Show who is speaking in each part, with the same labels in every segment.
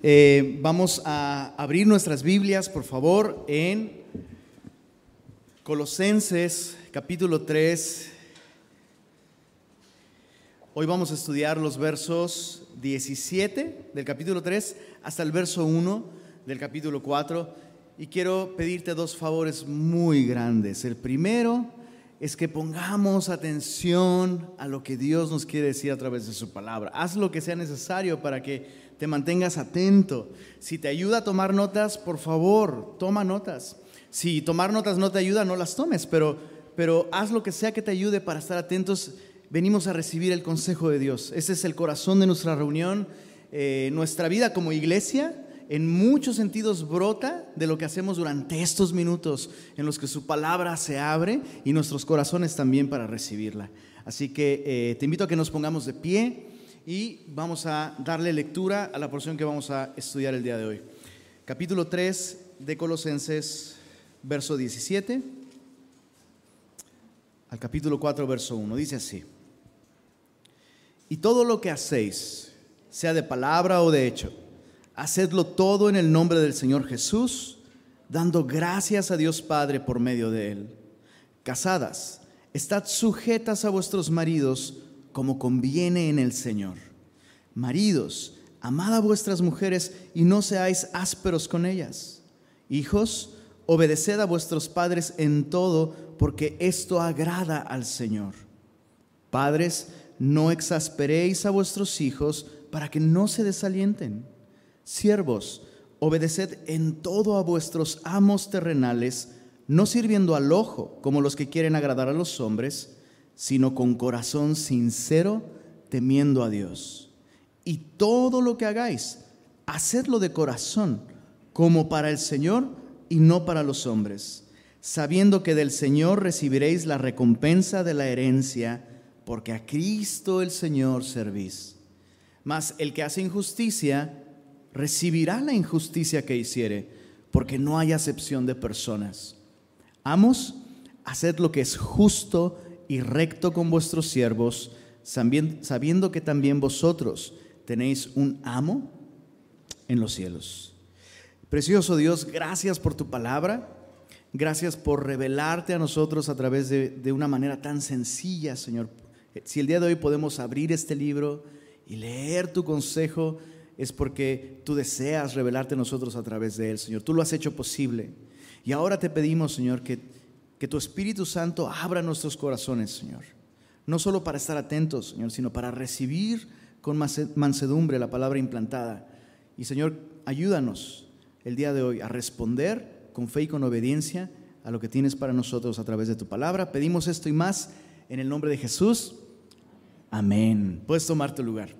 Speaker 1: Eh, vamos a abrir nuestras Biblias, por favor, en Colosenses capítulo 3. Hoy vamos a estudiar los versos 17 del capítulo 3 hasta el verso 1 del capítulo 4. Y quiero pedirte dos favores muy grandes. El primero es que pongamos atención a lo que Dios nos quiere decir a través de su palabra. Haz lo que sea necesario para que te mantengas atento. Si te ayuda a tomar notas, por favor, toma notas. Si tomar notas no te ayuda, no las tomes, pero, pero haz lo que sea que te ayude para estar atentos. Venimos a recibir el consejo de Dios. Ese es el corazón de nuestra reunión. Eh, nuestra vida como iglesia en muchos sentidos brota de lo que hacemos durante estos minutos en los que su palabra se abre y nuestros corazones también para recibirla. Así que eh, te invito a que nos pongamos de pie y vamos a darle lectura a la porción que vamos a estudiar el día de hoy. Capítulo 3 de Colosenses, verso 17 al capítulo 4, verso 1. Dice así, y todo lo que hacéis, sea de palabra o de hecho, Hacedlo todo en el nombre del Señor Jesús, dando gracias a Dios Padre por medio de Él. Casadas, estad sujetas a vuestros maridos como conviene en el Señor. Maridos, amad a vuestras mujeres y no seáis ásperos con ellas. Hijos, obedeced a vuestros padres en todo, porque esto agrada al Señor. Padres, no exasperéis a vuestros hijos para que no se desalienten. Siervos, obedeced en todo a vuestros amos terrenales, no sirviendo al ojo como los que quieren agradar a los hombres, sino con corazón sincero, temiendo a Dios. Y todo lo que hagáis, hacedlo de corazón, como para el Señor y no para los hombres, sabiendo que del Señor recibiréis la recompensa de la herencia, porque a Cristo el Señor servís. Mas el que hace injusticia, recibirá la injusticia que hiciere, porque no hay acepción de personas. Amos, haced lo que es justo y recto con vuestros siervos, sabiendo que también vosotros tenéis un amo en los cielos. Precioso Dios, gracias por tu palabra. Gracias por revelarte a nosotros a través de, de, una manera tan sencilla, Señor. Si el día de hoy podemos abrir este libro y leer tu consejo, es porque tú deseas revelarte a nosotros a través de Él, Señor. Tú lo has hecho posible. Y ahora te pedimos, Señor, que, que tu Espíritu Santo abra nuestros corazones, Señor. No solo para estar atentos, Señor, sino para recibir con mansedumbre la palabra implantada. Y, Señor, ayúdanos el día de hoy a responder con fe y con obediencia a lo que tienes para nosotros a través de tu palabra. Pedimos esto y más en el nombre de Jesús. Amén. Puedes tomar tu lugar.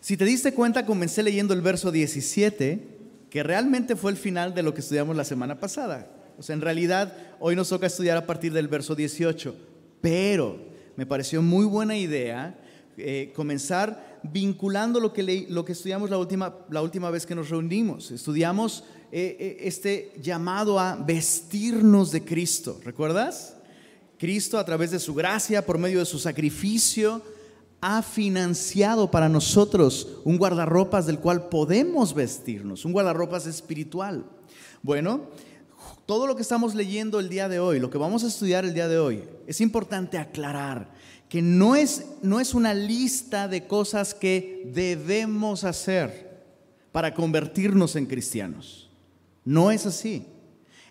Speaker 1: Si te diste cuenta, comencé leyendo el verso 17, que realmente fue el final de lo que estudiamos la semana pasada. O sea, en realidad hoy nos toca estudiar a partir del verso 18, pero me pareció muy buena idea eh, comenzar vinculando lo que, lo que estudiamos la última, la última vez que nos reunimos. Estudiamos eh, eh, este llamado a vestirnos de Cristo, ¿recuerdas? Cristo a través de su gracia, por medio de su sacrificio, ha financiado para nosotros un guardarropas del cual podemos vestirnos, un guardarropas espiritual. Bueno, todo lo que estamos leyendo el día de hoy, lo que vamos a estudiar el día de hoy, es importante aclarar que no es, no es una lista de cosas que debemos hacer para convertirnos en cristianos. No es así.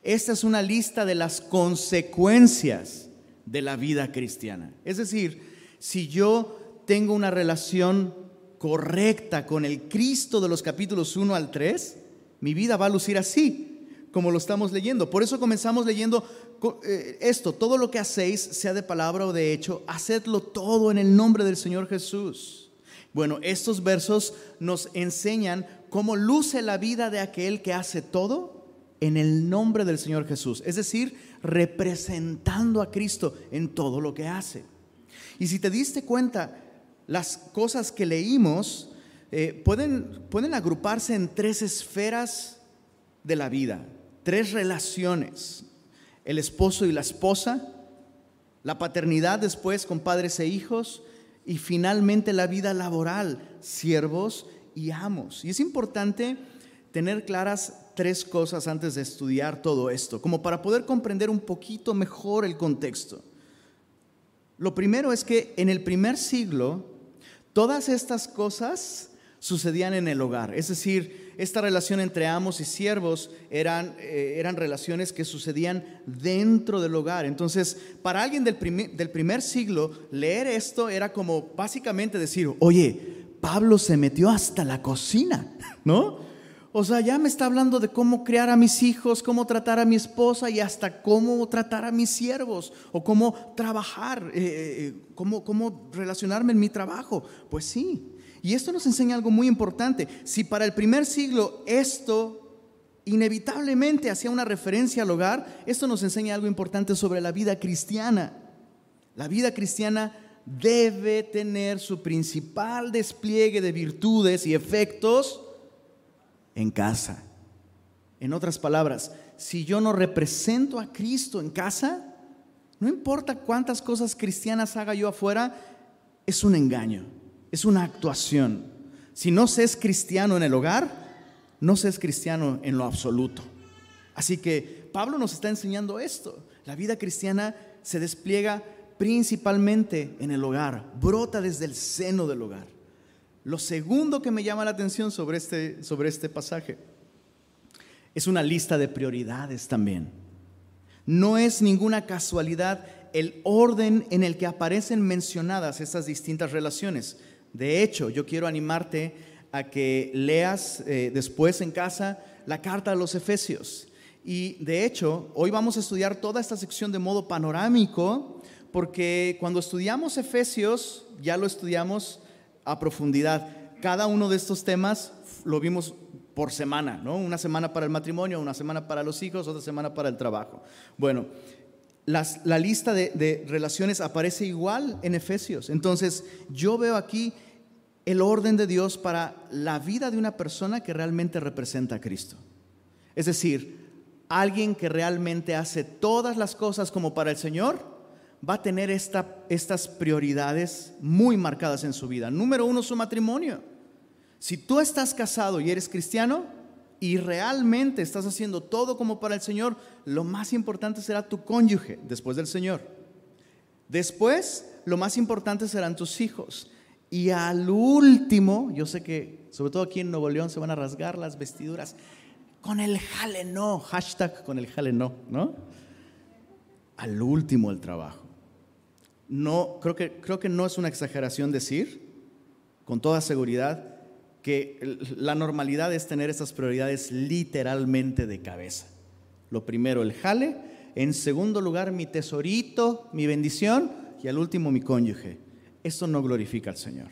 Speaker 1: Esta es una lista de las consecuencias de la vida cristiana. Es decir, si yo tengo una relación correcta con el Cristo de los capítulos 1 al 3, mi vida va a lucir así, como lo estamos leyendo. Por eso comenzamos leyendo eh, esto, todo lo que hacéis, sea de palabra o de hecho, hacedlo todo en el nombre del Señor Jesús. Bueno, estos versos nos enseñan cómo luce la vida de aquel que hace todo en el nombre del Señor Jesús, es decir, representando a Cristo en todo lo que hace. Y si te diste cuenta, las cosas que leímos eh, pueden, pueden agruparse en tres esferas de la vida, tres relaciones. El esposo y la esposa, la paternidad después con padres e hijos Y finalmente la vida laboral, siervos y amos. Y es importante tener claras tres cosas antes de estudiar todo esto, como para poder comprender un poquito mejor el contexto. Lo primero es que en el primer siglo todas estas cosas sucedían en el hogar, es decir, esta relación entre amos y siervos eran, eh, eran relaciones que sucedían dentro del hogar. Entonces, para alguien del del primer siglo, leer esto era como básicamente decir, oye, Pablo se metió hasta la cocina, ¿no? O sea, ya me está hablando de cómo criar a mis hijos, cómo tratar a mi esposa y hasta cómo tratar a mis siervos o cómo trabajar, eh, eh, cómo, cómo relacionarme en mi trabajo. Pues sí. Y esto nos enseña algo muy importante. Si para el primer siglo esto inevitablemente hacía una referencia al hogar, esto nos enseña algo importante sobre la vida cristiana. La vida cristiana debe tener su principal despliegue de virtudes y efectos en casa. En otras palabras, si yo no represento a Cristo en casa, no importa cuántas cosas cristianas haga yo afuera, es un engaño, es una actuación. Si no se es cristiano en el hogar, no se es cristiano en lo absoluto. Así que Pablo nos está enseñando esto. La vida cristiana se despliega principalmente en el hogar, brota desde el seno del hogar. Lo segundo que me llama la atención sobre este, sobre este pasaje es una lista de prioridades también. No es ninguna casualidad el orden en el que aparecen mencionadas estas distintas relaciones. De hecho, yo quiero animarte a que leas eh, después en casa la carta a los Efesios. Y de hecho, hoy vamos a estudiar toda esta sección de modo panorámico, porque cuando estudiamos Efesios, ya lo estudiamos a profundidad. Cada uno de estos temas lo vimos por semana, ¿no? Una semana para el matrimonio, una semana para los hijos, otra semana para el trabajo. Bueno, la lista de, relaciones aparece igual en Efesios. Entonces, yo veo aquí el orden de Dios para la vida de una persona que realmente representa a Cristo. Es decir, alguien que realmente hace todas las cosas como para el Señor va a tener estas prioridades muy marcadas en su vida. Número uno, su matrimonio. Si tú estás casado y eres cristiano y realmente estás haciendo todo como para el Señor, lo más importante será tu cónyuge después del Señor. Después, lo más importante serán tus hijos. Y al último, yo sé que sobre todo aquí en Nuevo León se van a rasgar las vestiduras con el jale no, hashtag con el jale no, ¿no? Al último el trabajo no, creo que, creo que no es una exageración decir, con toda seguridad, que la normalidad es tener esas prioridades literalmente de cabeza. Lo primero, el jale. En segundo lugar, mi tesorito, mi bendición. Y al último, mi cónyuge. Esto no glorifica al Señor.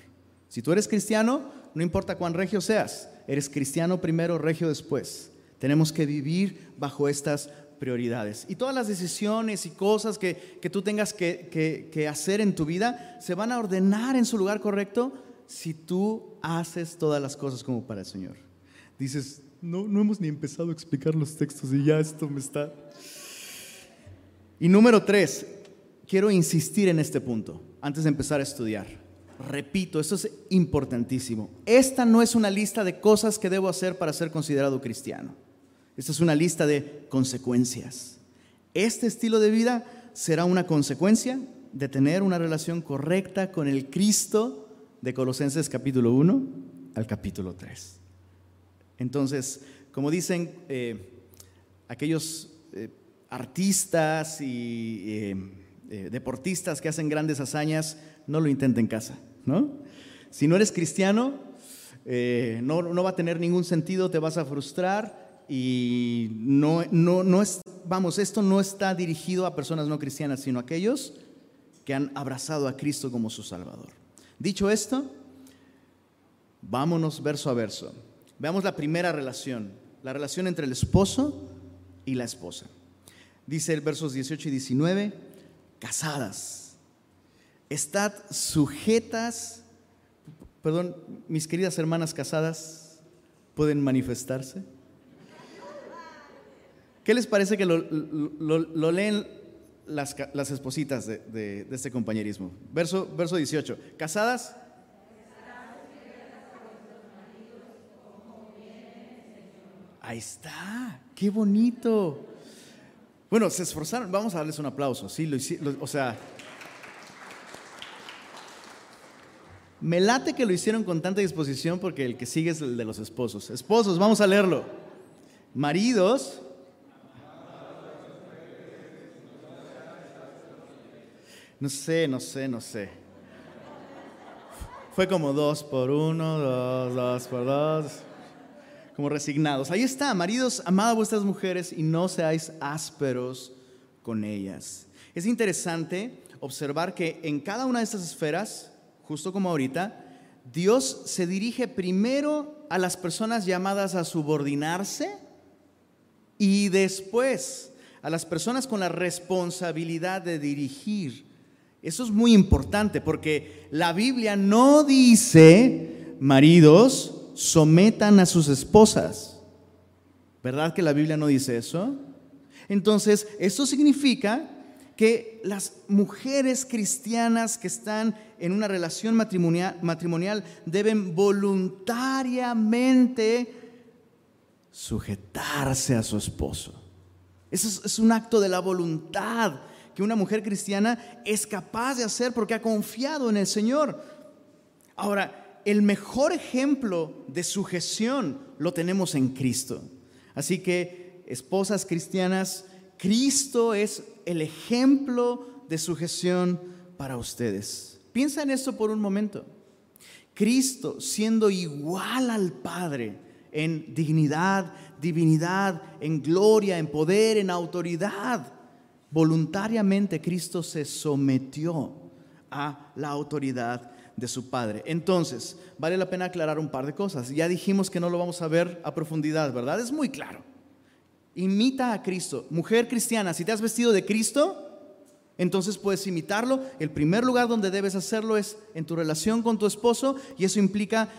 Speaker 1: Si tú eres cristiano, no importa cuán regio seas, eres cristiano primero, regio después. Tenemos que vivir bajo estas prioridades. Y todas las decisiones y cosas que, tú tengas que, hacer en tu vida se van a ordenar en su lugar correcto si tú haces todas las cosas como para el Señor. Dices, no, no hemos ni empezado a explicar los textos y ya esto me está... Y número tres, quiero insistir en este punto antes de empezar a estudiar. Repito, esto es importantísimo. Esta no es una lista de cosas que debo hacer para ser considerado cristiano. Esta es una lista de consecuencias. Este estilo de vida será una consecuencia de tener una relación correcta con el Cristo de Colosenses capítulo 1 al capítulo 3. Entonces, como dicen eh, aquellos eh, artistas y eh, deportistas que hacen grandes hazañas, no lo intenten en casa, ¿no? Si no eres cristiano, no, no va a tener ningún sentido, te vas a frustrar y no, no, no es, vamos, esto no está dirigido a personas no cristianas, sino a aquellos que han abrazado a Cristo como su Salvador. Dicho esto, vámonos verso a verso. Veamos la primera relación, la relación entre el esposo y la esposa. Dice el versos 18 y 19, casadas, estad sujetas, perdón, mis queridas hermanas casadas, ¿pueden manifestarse? ¿Qué les parece que lo, leen las, espositas de, este compañerismo. Verso, verso 18. ¿Casadas? Ahí está, qué bonito. Bueno, se esforzaron, vamos a darles un aplauso, sí, lo lo- o sea, me late que lo hicieron con tanta disposición porque el que sigue es el de los esposos. Esposos, vamos a leerlo. Maridos, no sé, no sé, no sé. Fue como dos por uno, dos, dos por dos como resignados. Ahí está, maridos, amad a vuestras mujeres y no seáis ásperos con ellas. Es interesante observar que en cada una de estas esferas, justo como ahorita, Dios se dirige primero a las personas llamadas a subordinarse y después a las personas con la responsabilidad de dirigir. Eso es muy importante porque la Biblia no dice, maridos, sometan a sus esposas. ¿Verdad que la Biblia no dice eso? Entonces, eso significa que las mujeres cristianas que están en una relación matrimonial, matrimonial deben voluntariamente sujetarse a su esposo. Eso es, es un acto de la voluntad que una mujer cristiana es capaz de hacer porque ha confiado en el Señor. Ahora, el mejor ejemplo de sujeción lo tenemos en Cristo. Así que, esposas cristianas, Cristo es el ejemplo de sujeción para ustedes. Piensa en esto por un momento. Cristo, siendo igual al Padre en dignidad, divinidad, en gloria, en poder, en autoridad, voluntariamente Cristo se sometió a la autoridad de su Padre. Entonces, vale la pena aclarar un par de cosas. Ya dijimos que no lo vamos a ver a profundidad, ¿verdad? Es muy claro. Imita a Cristo. Mujer cristiana, si te has vestido de Cristo, entonces puedes imitarlo. El primer lugar donde debes hacerlo es en tu relación con tu esposo y eso implica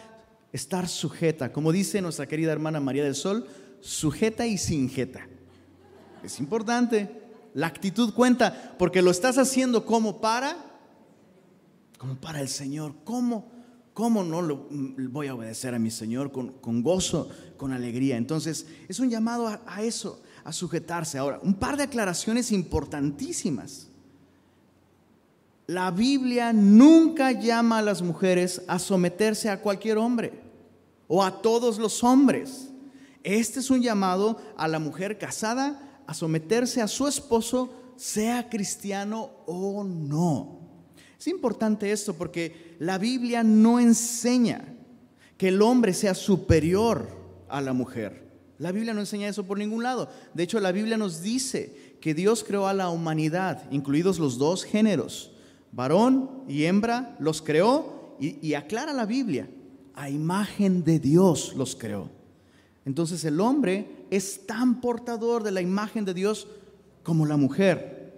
Speaker 1: estar sujeta. Como dice nuestra querida hermana María del Sol, sujeta y sin jeta. Es importante. La actitud cuenta porque lo estás haciendo como para, como para el Señor. ¿Cómo? ¿Cómo no lo, voy a obedecer a mi Señor con, con gozo, con alegría? Entonces, es un llamado a, a eso, a sujetarse. Ahora, un par de aclaraciones importantísimas. La Biblia nunca llama a las mujeres a someterse a cualquier hombre o a todos los hombres. Este es un llamado a la mujer casada a someterse a su esposo, sea cristiano o no. Es importante esto porque la Biblia no enseña que el hombre sea superior a la mujer. La Biblia no enseña eso por ningún lado. De hecho, la Biblia nos dice que Dios creó a la humanidad, incluidos los dos géneros, varón y hembra, los creó y, y aclara la Biblia, a imagen de Dios los creó. Entonces el hombre es tan portador de la imagen de Dios como la mujer.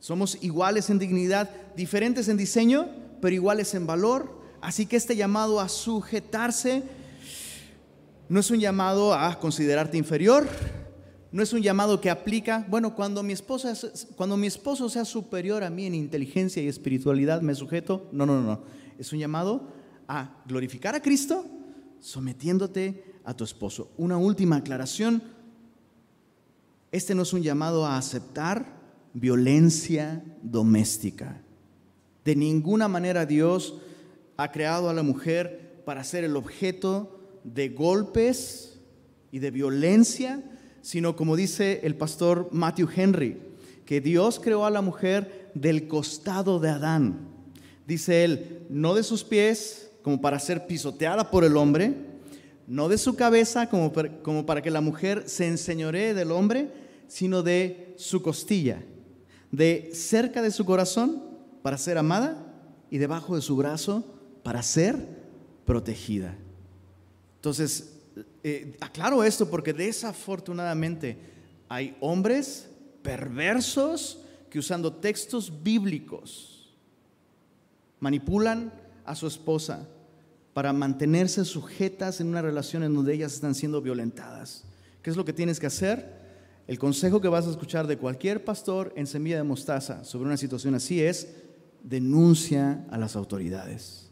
Speaker 1: Somos iguales en dignidad, diferentes en diseño, pero iguales en valor. Así que este llamado a sujetarse no es un llamado a considerarte inferior, no es un llamado que aplica, bueno, cuando mi, esposa, cuando mi esposo sea superior a mí en inteligencia y espiritualidad, me sujeto. No, no, no, no. Es un llamado a glorificar a Cristo sometiéndote a tu esposo. Una última aclaración. Este no es un llamado a aceptar violencia doméstica. De ninguna manera Dios ha creado a la mujer para ser el objeto de golpes y de violencia, sino como dice el pastor Matthew Henry, que Dios creó a la mujer del costado de Adán. Dice él, no de sus pies como para ser pisoteada por el hombre, no de su cabeza como para, que la mujer se enseñoree del hombre, sino de su costilla, de cerca de su corazón para ser amada y debajo de su brazo para ser protegida. Entonces, eh, aclaro esto porque desafortunadamente hay hombres perversos que usando textos bíblicos manipulan a su esposa para mantenerse sujetas en una relación en donde ellas están siendo violentadas. ¿Qué es lo que tienes que hacer? el consejo que vas a escuchar de cualquier pastor en semilla de mostaza sobre una situación así es denuncia a las autoridades.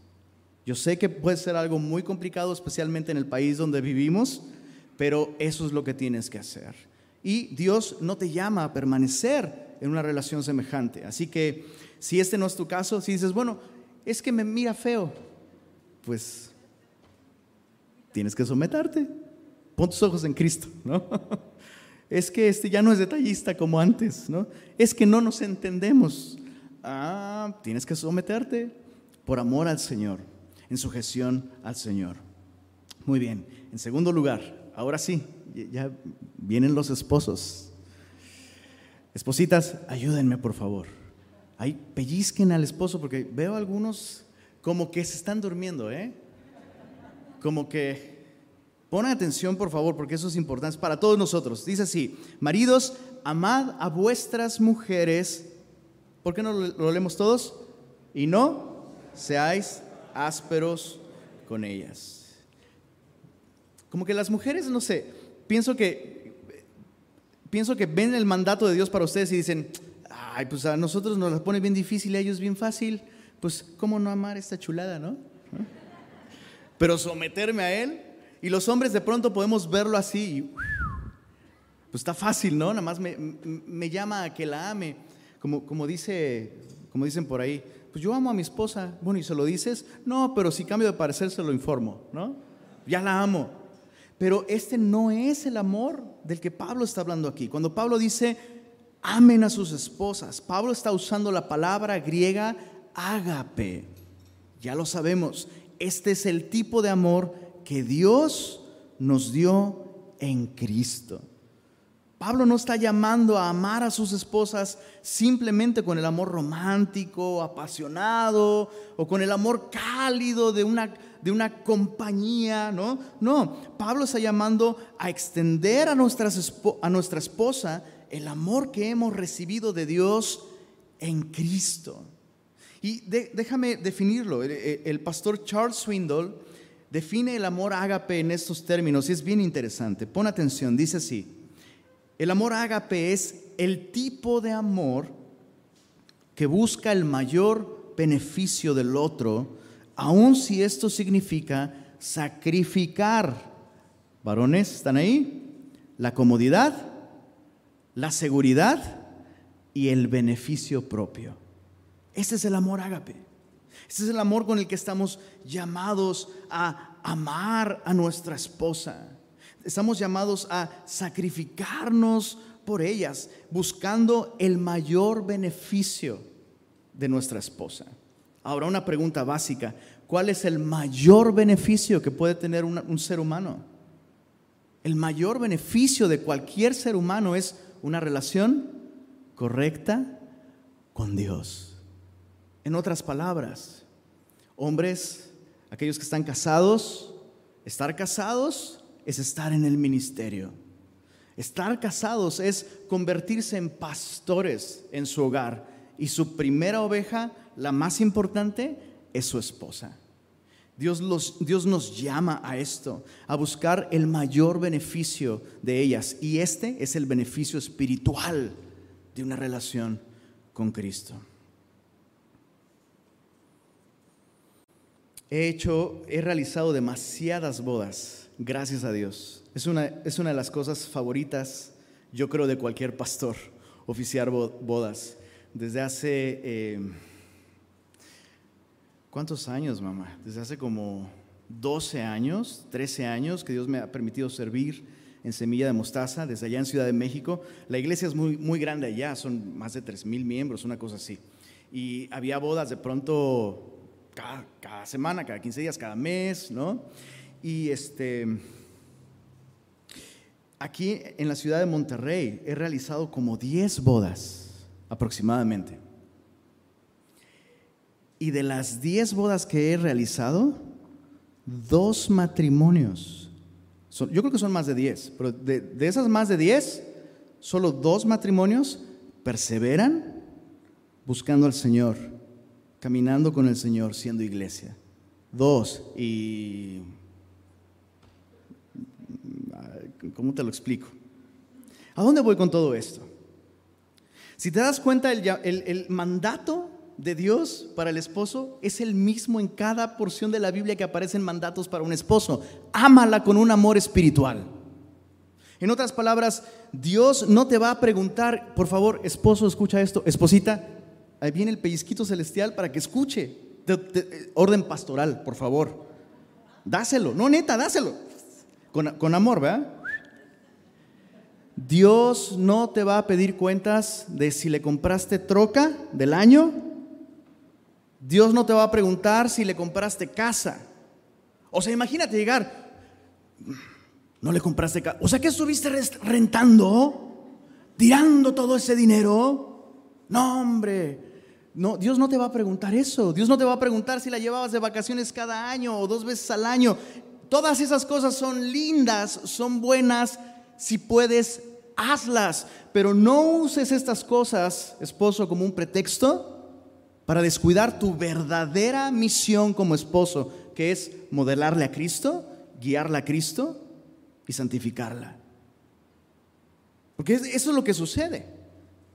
Speaker 1: Yo sé que puede ser algo muy complicado, especialmente en el país donde vivimos, pero eso es lo que tienes que hacer. Y Dios no te llama a permanecer en una relación semejante. Así que si este no es tu caso, si dices, bueno, es que me mira feo, pues tienes que someterte. Pon tus ojos en Cristo, ¿no? Es que este ya no es detallista como antes, ¿no? Es que no nos entendemos. Ah, tienes que someterte por amor al Señor, en sujeción al Señor. Muy bien. En segundo lugar, ahora sí, ya vienen los esposos. Espositas, ayúdenme por favor. Ahí pellizquen al esposo porque veo algunos como que se están durmiendo, ¿eh? Como que Ponen atención, por favor, porque eso es importante para todos nosotros. Dice así, maridos, amad a vuestras mujeres. ¿Por qué no lo leemos todos? Y no seáis ásperos con ellas. Como que las mujeres, no sé, pienso que, pienso que ven el mandato de Dios para ustedes y dicen, ay, pues a nosotros nos la pone bien difícil, a ellos bien fácil, pues ¿cómo no amar esta chulada, no? Pero someterme a Él, y los hombres de pronto podemos verlo así pues está fácil, ¿no? Nada más me, llama a que la ame. Como, como, dice, como dicen por ahí, pues yo amo a mi esposa. Bueno, ¿y se lo dices? No, pero si cambio de parecer se lo informo, ¿no? Ya la amo. Pero este no es el amor del que Pablo está hablando aquí. Cuando Pablo dice, amen a sus esposas, Pablo está usando la palabra griega ágape. Ya lo sabemos, este es el tipo de amor que Dios nos dio en Cristo. Pablo no está llamando a amar a sus esposas simplemente con el amor romántico, apasionado o con el amor cálido de una, de una compañía, ¿no? No, Pablo está llamando a extender a, nuestras, a nuestra esposa el amor que hemos recibido de Dios en Cristo. Y déjame definirlo. el pastor Charles Swindoll define el amor ágape en estos términos y es bien interesante. Pon atención, dice así. El amor ágape es el tipo de amor que busca el mayor beneficio del otro, aun si esto significa sacrificar. Varones, ¿están ahí? La comodidad, la seguridad y el beneficio propio. Ese es el amor ágape. Ese es el amor con el que estamos llamados a amar a nuestra esposa. Estamos llamados a sacrificarnos por ellas, buscando el mayor beneficio de nuestra esposa. Ahora una pregunta básica. ¿Cuál es el mayor beneficio que puede tener un ser humano? El mayor beneficio de cualquier ser humano es una relación correcta con Dios. En otras palabras, Hombres, aquellos que están casados, estar casados es estar en el ministerio. Estar casados es convertirse en pastores en su hogar. Y su primera oveja, la más importante, es su esposa. Dios, Dios, nos llama a esto, a buscar el mayor beneficio de ellas. Y este es el beneficio espiritual de una relación con Cristo. He hecho, he realizado demasiadas bodas, gracias a Dios. Es una, es una de las cosas favoritas, yo creo, de cualquier pastor, oficiar bodas. Desde hace, eh, ¿cuántos años, mamá? Desde hace como 12 años, 13 años que Dios me ha permitido servir en Semilla de Mostaza, desde allá en Ciudad de México. La iglesia es muy, muy grande allá, son más de 3 mil miembros, una cosa así. Y había bodas de pronto cada, semana, cada 15 días, cada mes, ¿no? Y este, aquí en la ciudad de Monterrey he realizado como 10 bodas aproximadamente. Y de las 10 bodas que he realizado, dos matrimonios. yo creo que son más de 10, pero de, de esas más de 10, solo dos matrimonios perseveran buscando al Señor caminando con el Señor siendo iglesia. Dos, y... ¿Cómo te lo explico? ¿A dónde voy con todo esto? Si te das cuenta, el, mandato de Dios para el esposo es el mismo en cada porción de la Biblia que aparecen mandatos para un esposo. Ámala con un amor espiritual. En otras palabras, Dios no te va a preguntar, por favor, esposo, escucha esto, esposita, ahí viene el pellizquito celestial para que escuche. orden pastoral, por favor. Dáselo, no neta, dáselo. Con, con amor, ¿verdad? Dios no te va a pedir cuentas de si le compraste troca del año. Dios no te va a preguntar si le compraste casa. O sea, imagínate llegar, no le compraste casa. O sea, que estuviste rentando, tirando todo ese dinero. No, hombre. No, Dios no te va a preguntar eso. Dios no te va a preguntar si la llevabas de vacaciones cada año o dos veces al año. Todas esas cosas son lindas, son buenas si puedes hazlas, pero no uses estas cosas, esposo, como un pretexto para descuidar tu verdadera misión como esposo, que es modelarle a Cristo, guiarla a Cristo y santificarla. Porque eso es lo que sucede.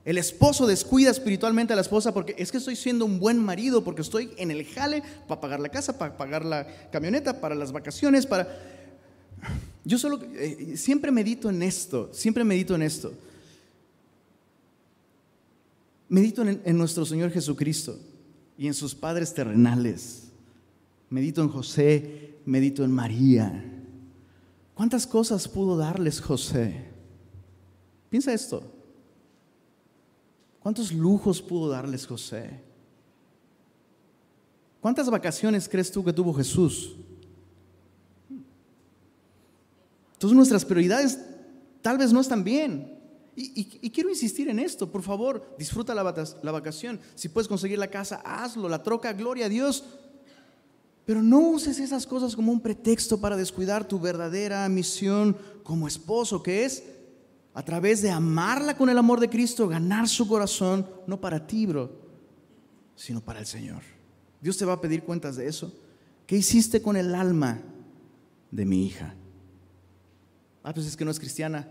Speaker 1: El esposo descuida espiritualmente a la esposa porque es que estoy siendo un buen marido, porque estoy en el jale para pagar la casa, para pagar la camioneta, para las vacaciones, para... Yo solo, eh, siempre medito en esto, siempre medito en esto. Medito en, en nuestro Señor Jesucristo y en sus padres terrenales. Medito en José, medito en María. ¿Cuántas cosas pudo darles José? Piensa esto. ¿Cuántos lujos pudo darles José? ¿Cuántas vacaciones crees tú que tuvo Jesús? Entonces nuestras prioridades tal vez no están bien. Y, quiero insistir en esto, por favor, disfruta la, la vacación. Si puedes conseguir la casa, hazlo, la troca, gloria a Dios. Pero no uses esas cosas como un pretexto para descuidar tu verdadera misión como esposo, que es a través de amarla con el amor de Cristo, ganar su corazón, no para ti, bro, sino para el Señor. Dios te va a pedir cuentas de eso. ¿Qué hiciste con el alma de mi hija? Ah, pues es que no es cristiana.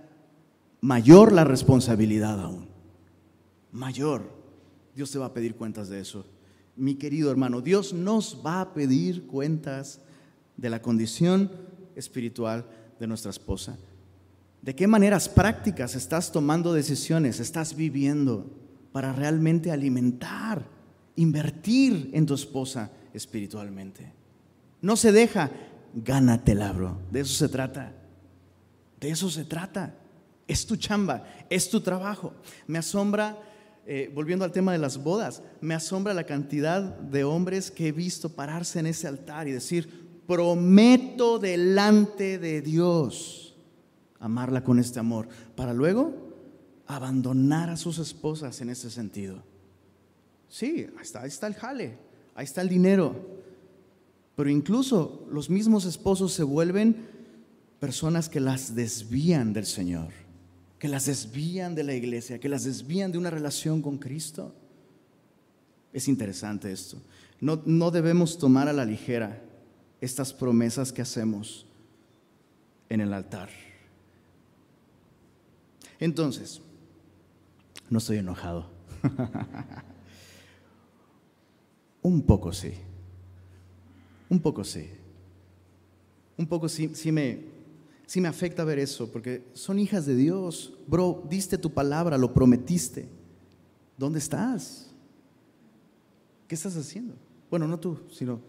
Speaker 1: Mayor la responsabilidad aún. Mayor. Dios te va a pedir cuentas de eso. Mi querido hermano, Dios nos va a pedir cuentas de la condición espiritual de nuestra esposa. ¿De qué maneras prácticas estás tomando decisiones, estás viviendo para realmente alimentar, invertir en tu esposa espiritualmente? No se deja, gánatela, bro. De eso se trata. De eso se trata. Es tu chamba, es tu trabajo. Me asombra, eh, volviendo al tema de las bodas, me asombra la cantidad de hombres que he visto pararse en ese altar y decir, prometo delante de Dios amarla con este amor, para luego abandonar a sus esposas en ese sentido. Sí, ahí está, ahí está el jale, ahí está el dinero, pero incluso los mismos esposos se vuelven personas que las desvían del Señor, que las desvían de la iglesia, que las desvían de una relación con Cristo. Es interesante esto. No, no debemos tomar a la ligera estas promesas que hacemos en el altar. Entonces, no estoy enojado. Un poco sí. Un poco sí. Un poco sí, sí me, sí me afecta ver eso, porque son hijas de Dios. Bro, diste tu palabra, lo prometiste. ¿Dónde estás? ¿Qué estás haciendo? Bueno, no tú, sino...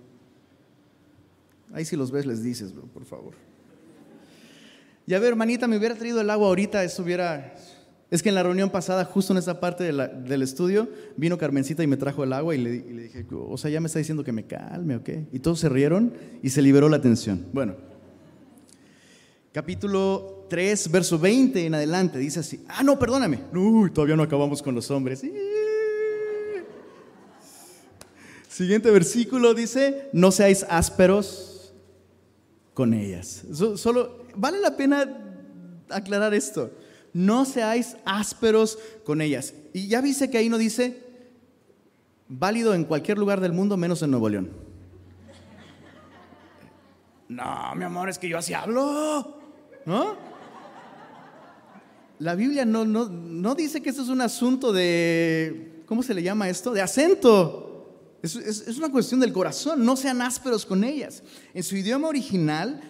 Speaker 1: Ahí si los ves les dices, bro, por favor. Ya ver, hermanita, me hubiera traído el agua ahorita, eso hubiera... Es que en la reunión pasada, justo en esa parte del estudio, vino Carmencita y me trajo el agua y le, dije, o sea, ya me está diciendo que me calme o qué. Y todos se rieron y se liberó la tensión. Bueno, capítulo 3, verso 20 en adelante, dice así. Ah, no, perdóname. Uy, todavía no acabamos con los hombres. Siguiente versículo dice, no seáis ásperos con ellas. Solo, vale la pena aclarar esto. No seáis ásperos con ellas. Y ya dice que ahí no dice, válido en cualquier lugar del mundo menos en Nuevo León. No, mi amor, es que yo así hablo. ¿No? la Biblia no, no, no dice que esto es un asunto de, ¿cómo se le llama esto? De acento. Es, es, una cuestión del corazón, no sean ásperos con ellas. En su idioma original,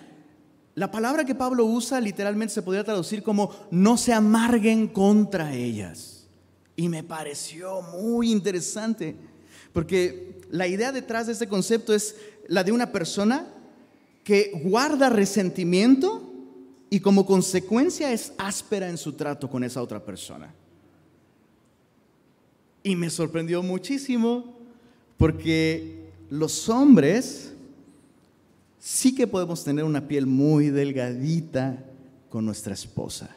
Speaker 1: la palabra que Pablo usa literalmente se podría traducir como no se amarguen contra ellas. Y me pareció muy interesante, porque la idea detrás de este concepto es la de una persona que guarda resentimiento y como consecuencia es áspera en su trato con esa otra persona. Y me sorprendió muchísimo porque los hombres sí que podemos tener una piel muy delgadita con nuestra esposa.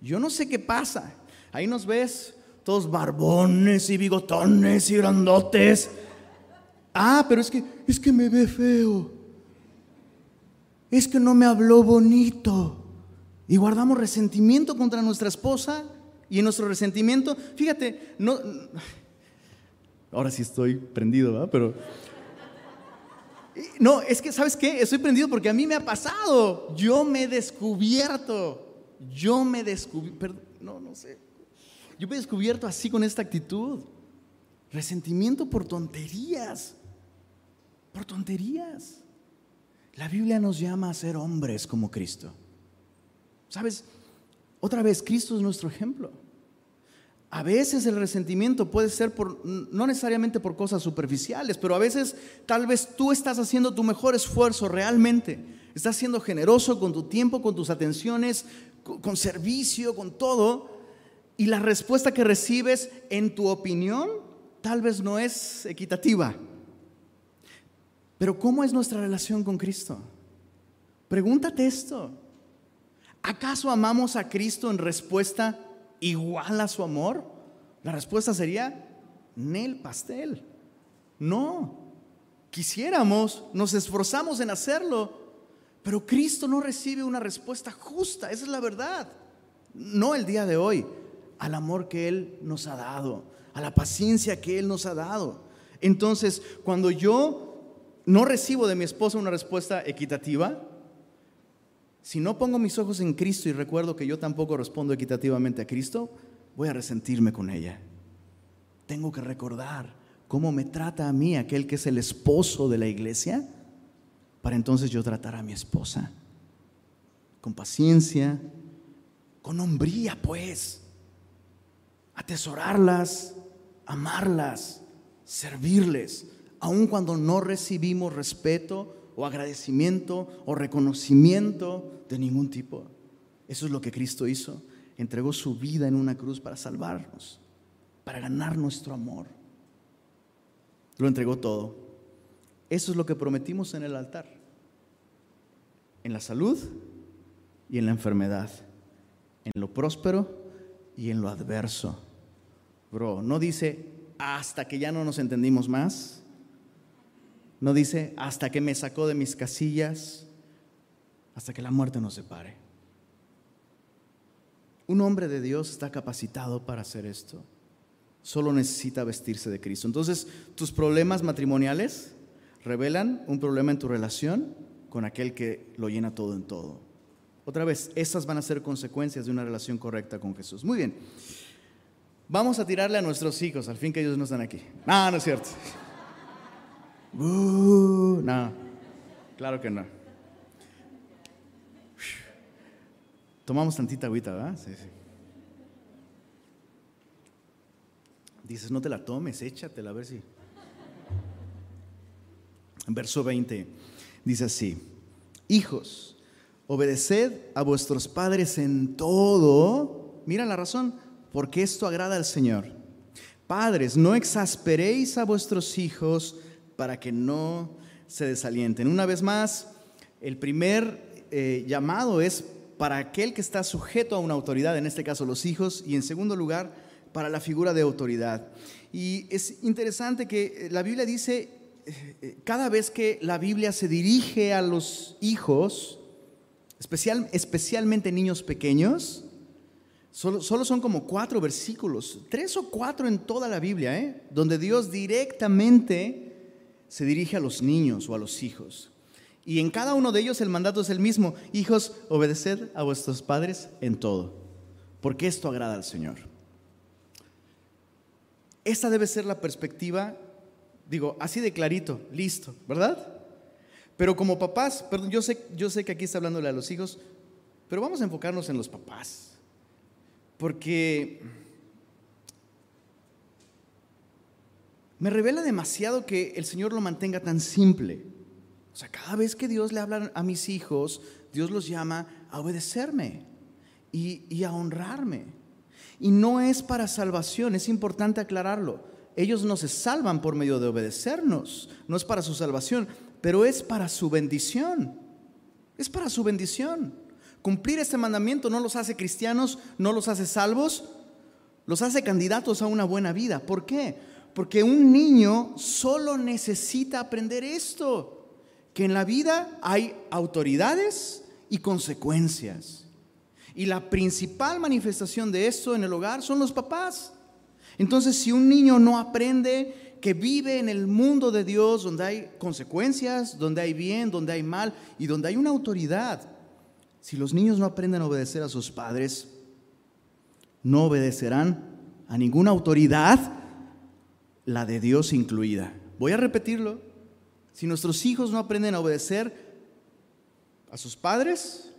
Speaker 1: Yo no sé qué pasa. Ahí nos ves todos barbones y bigotones y grandotes. Ah, pero es que es que me ve feo. Es que no me habló bonito. Y guardamos resentimiento contra nuestra esposa y nuestro resentimiento, fíjate, no ahora sí estoy prendido, ¿verdad? Pero no, es que, ¿sabes qué? Estoy prendido porque a mí me ha pasado. Yo me he descubierto. Yo me descubierto. No, no sé. Yo me he descubierto así con esta actitud. Resentimiento por tonterías. Por tonterías. La Biblia nos llama a ser hombres como Cristo. ¿Sabes? Otra vez, Cristo es nuestro ejemplo. A veces el resentimiento puede ser por, no necesariamente por cosas superficiales, pero a veces tal vez tú estás haciendo tu mejor esfuerzo realmente. Estás siendo generoso con tu tiempo, con tus atenciones, con, servicio, con todo. Y la respuesta que recibes, en tu opinión, tal vez no es equitativa. Pero ¿cómo es nuestra relación con Cristo? Pregúntate esto. ¿Acaso amamos a Cristo en respuesta igual a su amor? La respuesta sería, Nel pastel. No. Quisiéramos, nos esforzamos en hacerlo, pero Cristo no recibe una respuesta justa, esa es la verdad. No el día de hoy, al amor que Él nos ha dado, a la paciencia que Él nos ha dado. Entonces, cuando yo no recibo de mi esposa una respuesta equitativa, si no pongo mis ojos en Cristo y recuerdo que yo tampoco respondo equitativamente a Cristo, voy a resentirme con ella. Tengo que recordar cómo me trata a mí aquel que es el esposo de la iglesia, para entonces yo tratar a mi esposa con paciencia, con hombría, pues, atesorarlas, amarlas, servirles, aun cuando no recibimos respeto o agradecimiento o reconocimiento de ningún tipo. Eso es lo que Cristo hizo. Entregó su vida en una cruz para salvarnos, para ganar nuestro amor. Lo entregó todo. Eso es lo que prometimos en el altar. En la salud y en la enfermedad. En lo próspero y en lo adverso. Bro, no dice hasta que ya no nos entendimos más no dice, hasta que me sacó de mis casillas, hasta que la muerte nos separe. Un hombre de Dios está capacitado para hacer esto. Solo necesita vestirse de Cristo. Entonces, tus problemas matrimoniales revelan un problema en tu relación con aquel que lo llena todo en todo. Otra vez, esas van a ser consecuencias de una relación correcta con Jesús. Muy bien. Vamos a tirarle a nuestros hijos, al fin que ellos no están aquí. No, no es cierto. Uh, no, claro que no. Tomamos tantita agüita, ¿verdad? Sí, sí. Dices, no te la tomes, échatela a ver si. Verso 20 dice así: Hijos, obedeced a vuestros padres en todo. Mira la razón, porque esto agrada al Señor. Padres, no exasperéis a vuestros hijos para que no se desalienten. Una vez más, el primer eh, llamado es para aquel que está sujeto a una autoridad, en este caso los hijos, y en segundo lugar, para la figura de autoridad. Y es interesante que la Biblia dice, eh, cada vez que la Biblia se dirige a los hijos, especial, especialmente niños pequeños, solo, son como cuatro versículos, tres o cuatro en toda la Biblia, ¿eh? donde Dios directamente se dirige a los niños o a los hijos. Y en cada uno de ellos el mandato es el mismo. Hijos, obedeced a vuestros padres en todo. porque esto agrada al Señor. Esta debe ser la perspectiva, digo, así de clarito, listo, ¿verdad? Pero como papás, perdón, yo sé, yo sé que aquí está hablándole a los hijos, pero vamos a enfocarnos en los papás. Porque me revela demasiado que el Señor lo mantenga tan simple. O sea, cada vez que Dios le habla a mis hijos, Dios los llama a obedecerme y, a honrarme. Y no es para salvación, es importante aclararlo. Ellos no se salvan por medio de obedecernos, no es para su salvación, pero es para su bendición. Es para su bendición. Cumplir este mandamiento no los hace cristianos, no los hace salvos, los hace candidatos a una buena vida. ¿Por qué? Porque un niño solo necesita aprender esto, que en la vida hay autoridades y consecuencias. Y la principal manifestación de esto en el hogar son los papás. Entonces, si un niño no aprende que vive en el mundo de Dios, donde hay consecuencias, donde hay bien, donde hay mal y donde hay una autoridad, si los niños no aprenden a obedecer a sus padres, no obedecerán a ninguna autoridad, la de Dios incluida. Voy a repetirlo. Si nuestros hijos no aprenden a obedecer a sus padres,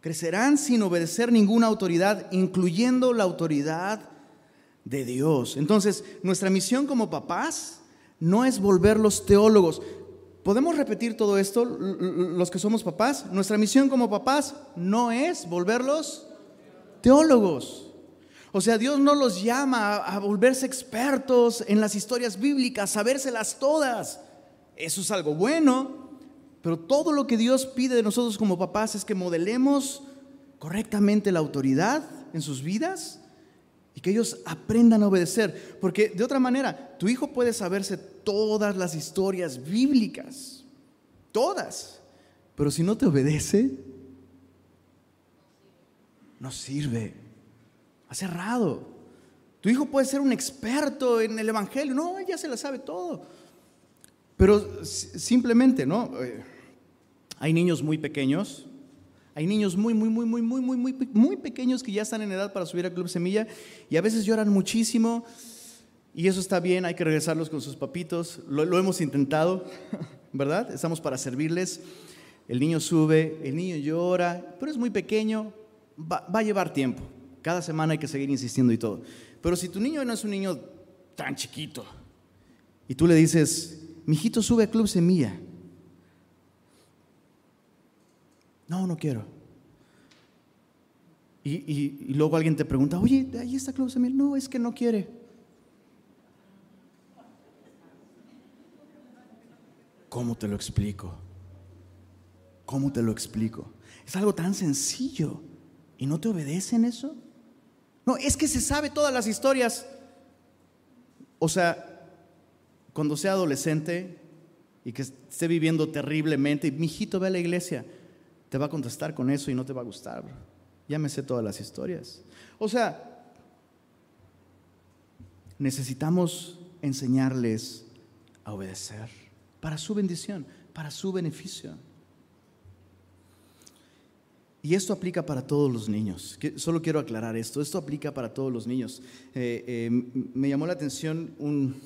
Speaker 1: crecerán sin obedecer ninguna autoridad, incluyendo la autoridad de Dios. Entonces, nuestra misión como papás no es volverlos teólogos. ¿Podemos repetir todo esto, los que somos papás? Nuestra misión como papás no es volverlos teólogos. O sea, Dios no los llama a, volverse expertos en las historias bíblicas, sabérselas todas. Eso es algo bueno, pero todo lo que Dios pide de nosotros como papás es que modelemos correctamente la autoridad en sus vidas y que ellos aprendan a obedecer. Porque de otra manera, tu hijo puede saberse todas las historias bíblicas, todas, pero si no te obedece, no sirve. Ha cerrado. Tu hijo puede ser un experto en el Evangelio, no, ya se la sabe todo. Pero simplemente, ¿no? Eh, hay niños muy pequeños hay niños muy, muy, muy, muy, muy, muy, muy, muy pequeños que ya están en edad para subir a Club Semilla y a veces lloran muchísimo. Y eso está bien, hay que regresarlos con sus papitos. Lo, hemos intentado, ¿verdad? Estamos para servirles. El niño sube, el niño llora, pero es muy pequeño, va, a llevar tiempo. Cada semana hay que seguir insistiendo y todo. Pero si tu niño no es un niño tan chiquito y tú le dices, mijito, sube a Club Semilla, No, no quiero. Y, luego alguien te pregunta, oye, ahí está Claudio Samuel. No, es que no quiere. ¿Cómo te lo explico? ¿Cómo te lo explico? Es algo tan sencillo. ¿Y no te obedecen eso? No, es que se sabe todas las historias. O sea, cuando sea adolescente y que esté viviendo terriblemente, mi hijito ve a la iglesia te va a contestar con eso y no te va a gustar. Ya me sé todas las historias. O sea, necesitamos enseñarles a obedecer para su bendición, para su beneficio. Y esto aplica para todos los niños. Solo quiero aclarar esto. Esto aplica para todos los niños. Eh, eh, me llamó la atención un,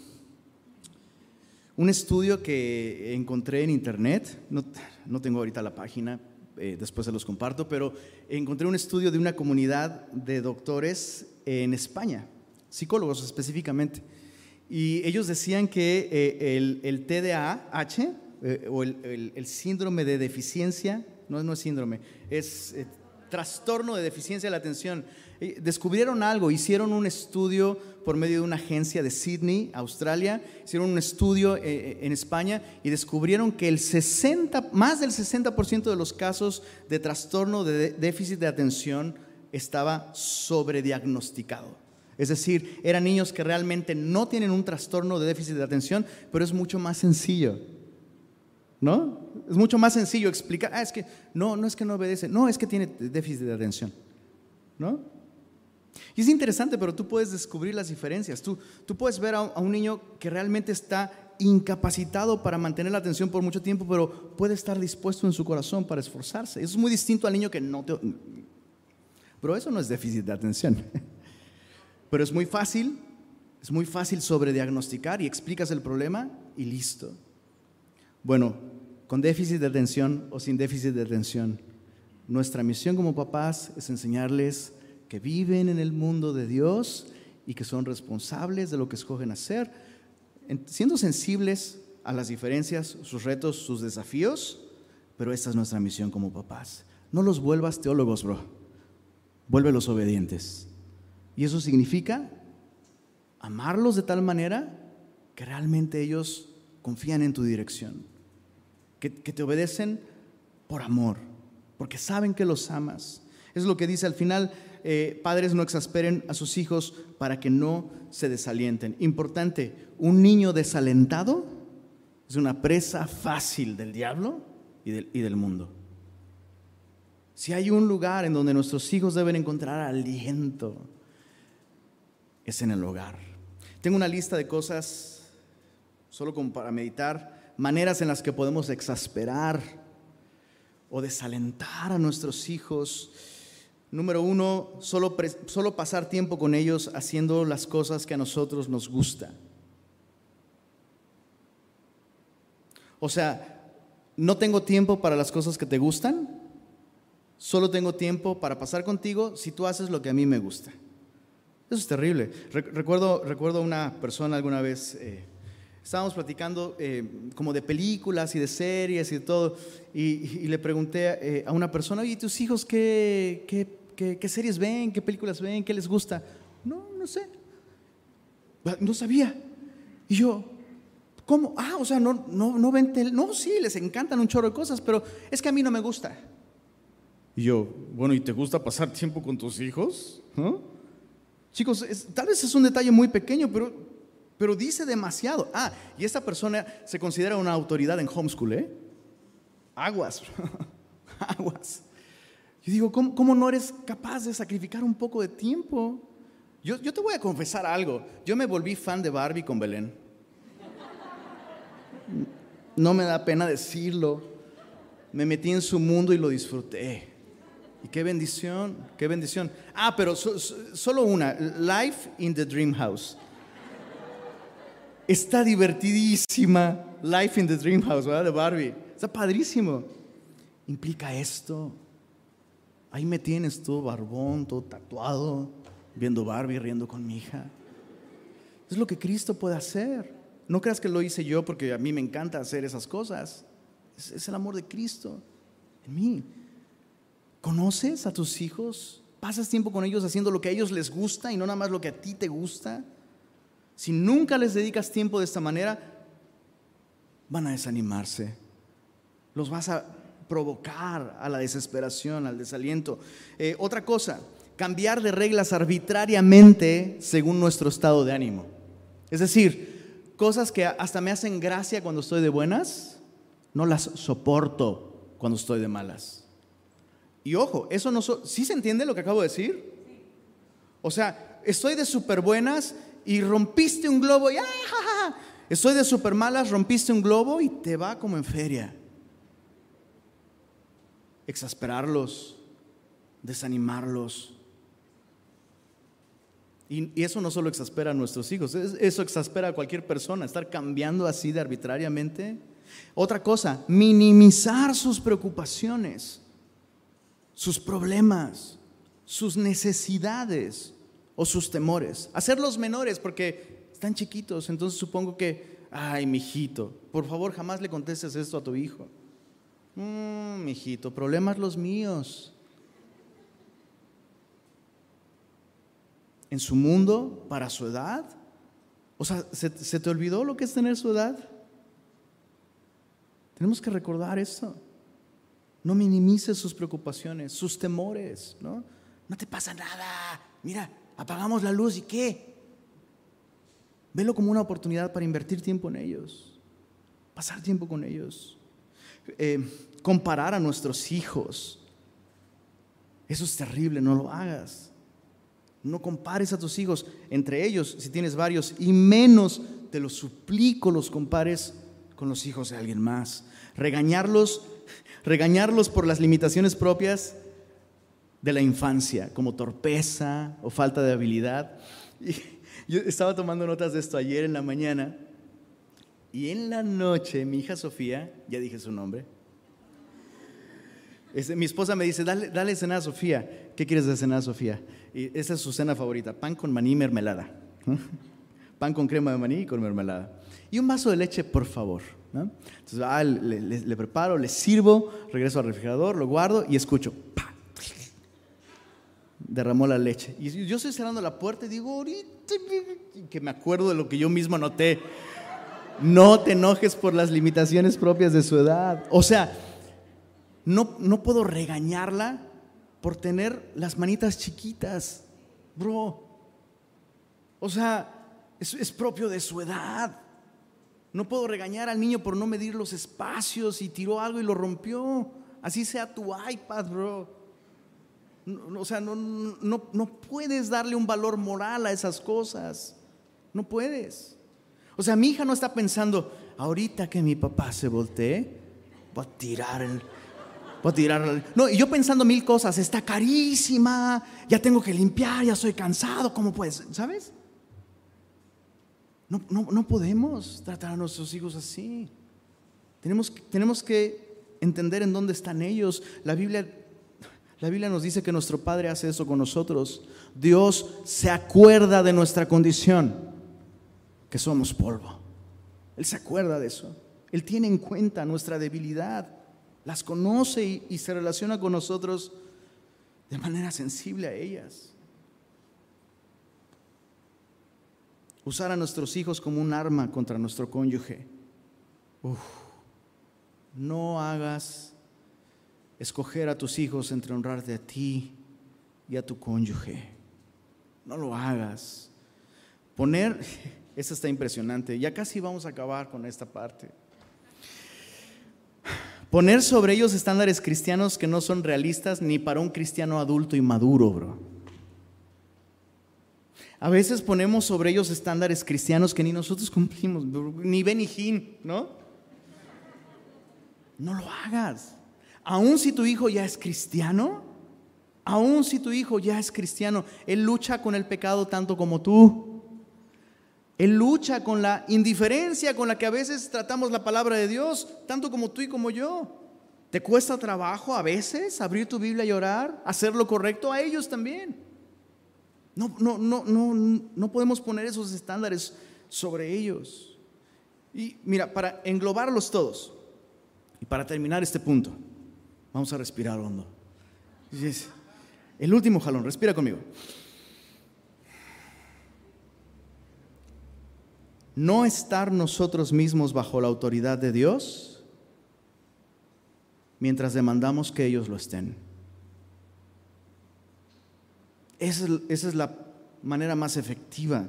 Speaker 1: un estudio que encontré en internet. No, no tengo ahorita la página, eh, después se los comparto, pero encontré un estudio de una comunidad de doctores en España, psicólogos específicamente, y ellos decían que eh, el, el, TDAH eh, o el, el, síndrome de deficiencia, no, no es síndrome, es trastorno de deficiencia de la atención, descubrieron algo, hicieron un estudio por medio de una agencia de Sydney, Australia, hicieron un estudio eh, eh, en España y descubrieron que el 60, más del 60% de los casos de trastorno de déficit de atención estaba sobrediagnosticado. Es decir, eran niños que realmente no tienen un trastorno de déficit de atención, pero es mucho más sencillo. ¿No? Es mucho más sencillo explicar, ah, es que no, no es que no obedece, no, es que tiene déficit de atención. ¿No? Y es interesante, pero tú puedes descubrir las diferencias. Tú, tú puedes ver a, un niño que realmente está incapacitado para mantener la atención por mucho tiempo, pero puede estar dispuesto en su corazón para esforzarse. Eso es muy distinto al niño que no te... Pero eso no es déficit de atención. Pero es muy fácil, es muy fácil sobrediagnosticar y explicas el problema y listo. Bueno, con déficit de atención o sin déficit de atención, nuestra misión como papás es enseñarles que viven en el mundo de Dios y que son responsables de lo que escogen hacer, siendo sensibles a las diferencias, sus retos, sus desafíos, pero esta es nuestra misión como papás. No los vuelvas teólogos, bro. Vuélvelos obedientes. Y eso significa amarlos de tal manera que realmente ellos confían en tu dirección, que, te obedecen por amor, porque saben que los amas. Es lo que dice al final, eh, padres no exasperen a sus hijos para que no se desalienten. Importante, un niño desalentado es una presa fácil del diablo y del, y del mundo. Si hay un lugar en donde nuestros hijos deben encontrar aliento, es en el hogar. Tengo una lista de cosas, solo como para meditar, maneras en las que podemos exasperar o desalentar a nuestros hijos. Número uno, solo, solo pasar tiempo con ellos haciendo las cosas que a nosotros nos gusta. O sea, no tengo tiempo para las cosas que te gustan, solo tengo tiempo para pasar contigo si tú haces lo que a mí me gusta. Eso es terrible. Recuerdo, recuerdo una persona alguna vez, eh, estábamos platicando eh, como de películas y de series y de todo, y, le pregunté eh, a una persona, oye, ¿tus hijos qué, qué, qué, series ven? ¿Qué películas ven? ¿Qué les gusta? No, no sé. No sabía. Y yo, ¿cómo? Ah, o sea, no, no, no ven. No, sí, les encantan un chorro de cosas, pero es que a mí no me gusta. Y yo, bueno, ¿y te gusta pasar tiempo con tus hijos? Chicos, tal vez es un detalle muy pequeño, pero, pero dice demasiado. Ah, y esta persona se considera una autoridad en homeschool, ¿eh? Aguas, aguas. Yo digo, ¿cómo, no eres capaz de sacrificar un poco de tiempo? Yo, yo te voy a confesar algo. Yo me volví fan de Barbie con Belén. No me da pena decirlo. Me metí en su mundo y lo disfruté. Y qué bendición, qué bendición. Ah, pero solo una, Life in the Dream House. Está divertidísima, Life in the Dream House, ¿verdad? De Barbie. Está padrísimo. Implica esto. Ahí me tienes todo barbón, todo tatuado, viendo Barbie, riendo con mi hija. Es lo que Cristo puede hacer. No creas que lo hice yo porque a mí me encanta hacer esas cosas. Es, es el amor de Cristo en mí. ¿Conoces a tus hijos? ¿Pasas tiempo con ellos haciendo lo que a ellos les gusta y no nada más lo que a ti te gusta? Si nunca les dedicas tiempo de esta manera, van a desanimarse. Los vas a provocar a la desesperación, al desaliento. Eh, otra cosa, cambiar de reglas arbitrariamente según nuestro estado de ánimo. Es decir, cosas que hasta me hacen gracia cuando estoy de buenas, no las soporto cuando estoy de malas. Y ojo, eso no ¿sí se entiende lo que acabo de decir? O sea, estoy de súper buenas y rompiste un globo y ¡ah, Estoy de súper malas, rompiste un globo y te va como en feria. Exasperarlos, desanimarlos. Y, eso no solo exaspera a nuestros hijos, eso exaspera a cualquier persona, estar cambiando así de arbitrariamente. Otra cosa, minimizar sus preocupaciones sus problemas, sus necesidades o sus temores. Hacerlos menores porque están chiquitos, entonces supongo que, ay, mijito, por favor jamás le contestes esto a tu hijo. Mmm, mijito, problemas los míos. En su mundo, para su edad. O sea, ¿se, ¿se te olvidó lo que es tener su edad? Tenemos que recordar esto. No minimices sus preocupaciones, sus temores, ¿no? No te pasa nada. Mira, apagamos la luz y qué. Velo como una oportunidad para invertir tiempo en ellos, pasar tiempo con ellos, eh, comparar a nuestros hijos. Eso es terrible, no lo hagas. No compares a tus hijos entre ellos, si tienes varios, y menos, te lo suplico, los compares con los hijos de alguien más. Regañarlos regañarlos por las limitaciones propias de la infancia, como torpeza o falta de habilidad. yo estaba tomando notas de esto ayer en la mañana y en la noche mi hija Sofía, ya dije su nombre, mi esposa me dice, dale, dale cena a Sofía. ¿Qué quieres de cenar, Sofía? Y esa es su cena favorita, pan con maní y mermelada. pan con crema de maní y con mermelada. Y un vaso de leche, por favor. Entonces ah, le, preparo, le sirvo, regreso al refrigerador, lo guardo y escucho. Derramó la leche. Y yo estoy cerrando la puerta y digo, ahorita que me acuerdo de lo que yo mismo anoté. No te enojes por las limitaciones propias de su edad. O sea, no, no puedo regañarla por tener las manitas chiquitas, bro. O sea, es, propio de su edad. No puedo regañar al niño por no medir los espacios y tiró algo y lo rompió. Así sea tu iPad, bro. O sea, no, no, no, puedes darle un valor moral a esas cosas. No puedes. O sea, mi hija no está pensando, ahorita que mi papá se voltee, va a tirar Voy a tirar. No, y yo pensando mil cosas, está carísima, ya tengo que limpiar, ya estoy cansado, ¿cómo puedes? ¿Sabes? No, no, podemos tratar a nuestros hijos así. Tenemos, tenemos que entender en dónde están ellos. La Biblia, la Biblia nos dice que nuestro Padre hace eso con nosotros. Dios se acuerda de nuestra condición, que somos polvo. Él se acuerda de eso. Él tiene en cuenta nuestra debilidad las conoce y, se relaciona con nosotros de manera sensible a ellas. Usar a nuestros hijos como un arma contra nuestro cónyuge. no hagas escoger a tus hijos entre honrarte a ti y a tu cónyuge. No lo hagas. Poner, esta está impresionante, ya casi vamos a acabar con esta parte. Poner sobre ellos estándares cristianos que no son realistas ni para un cristiano adulto y maduro, bro. A veces ponemos sobre ellos estándares cristianos que ni nosotros cumplimos, ni Ben y ¿no? No lo hagas. Aún si tu hijo ya es cristiano, aún si tu hijo ya es cristiano, él lucha con el pecado tanto como tú. Él lucha con la indiferencia con la que a veces tratamos la palabra de Dios, tanto como tú y como yo. ¿Te cuesta trabajo a veces abrir tu Biblia y orar? ¿Hacer lo correcto? A ellos también. No, no, no, no, no podemos poner esos estándares sobre ellos. Y mira, para englobarlos todos y para terminar este punto, vamos a respirar hondo. El último jalón, respira conmigo. no estar nosotros mismos bajo la autoridad de Dios mientras demandamos que ellos lo estén. Esa es, la manera más efectiva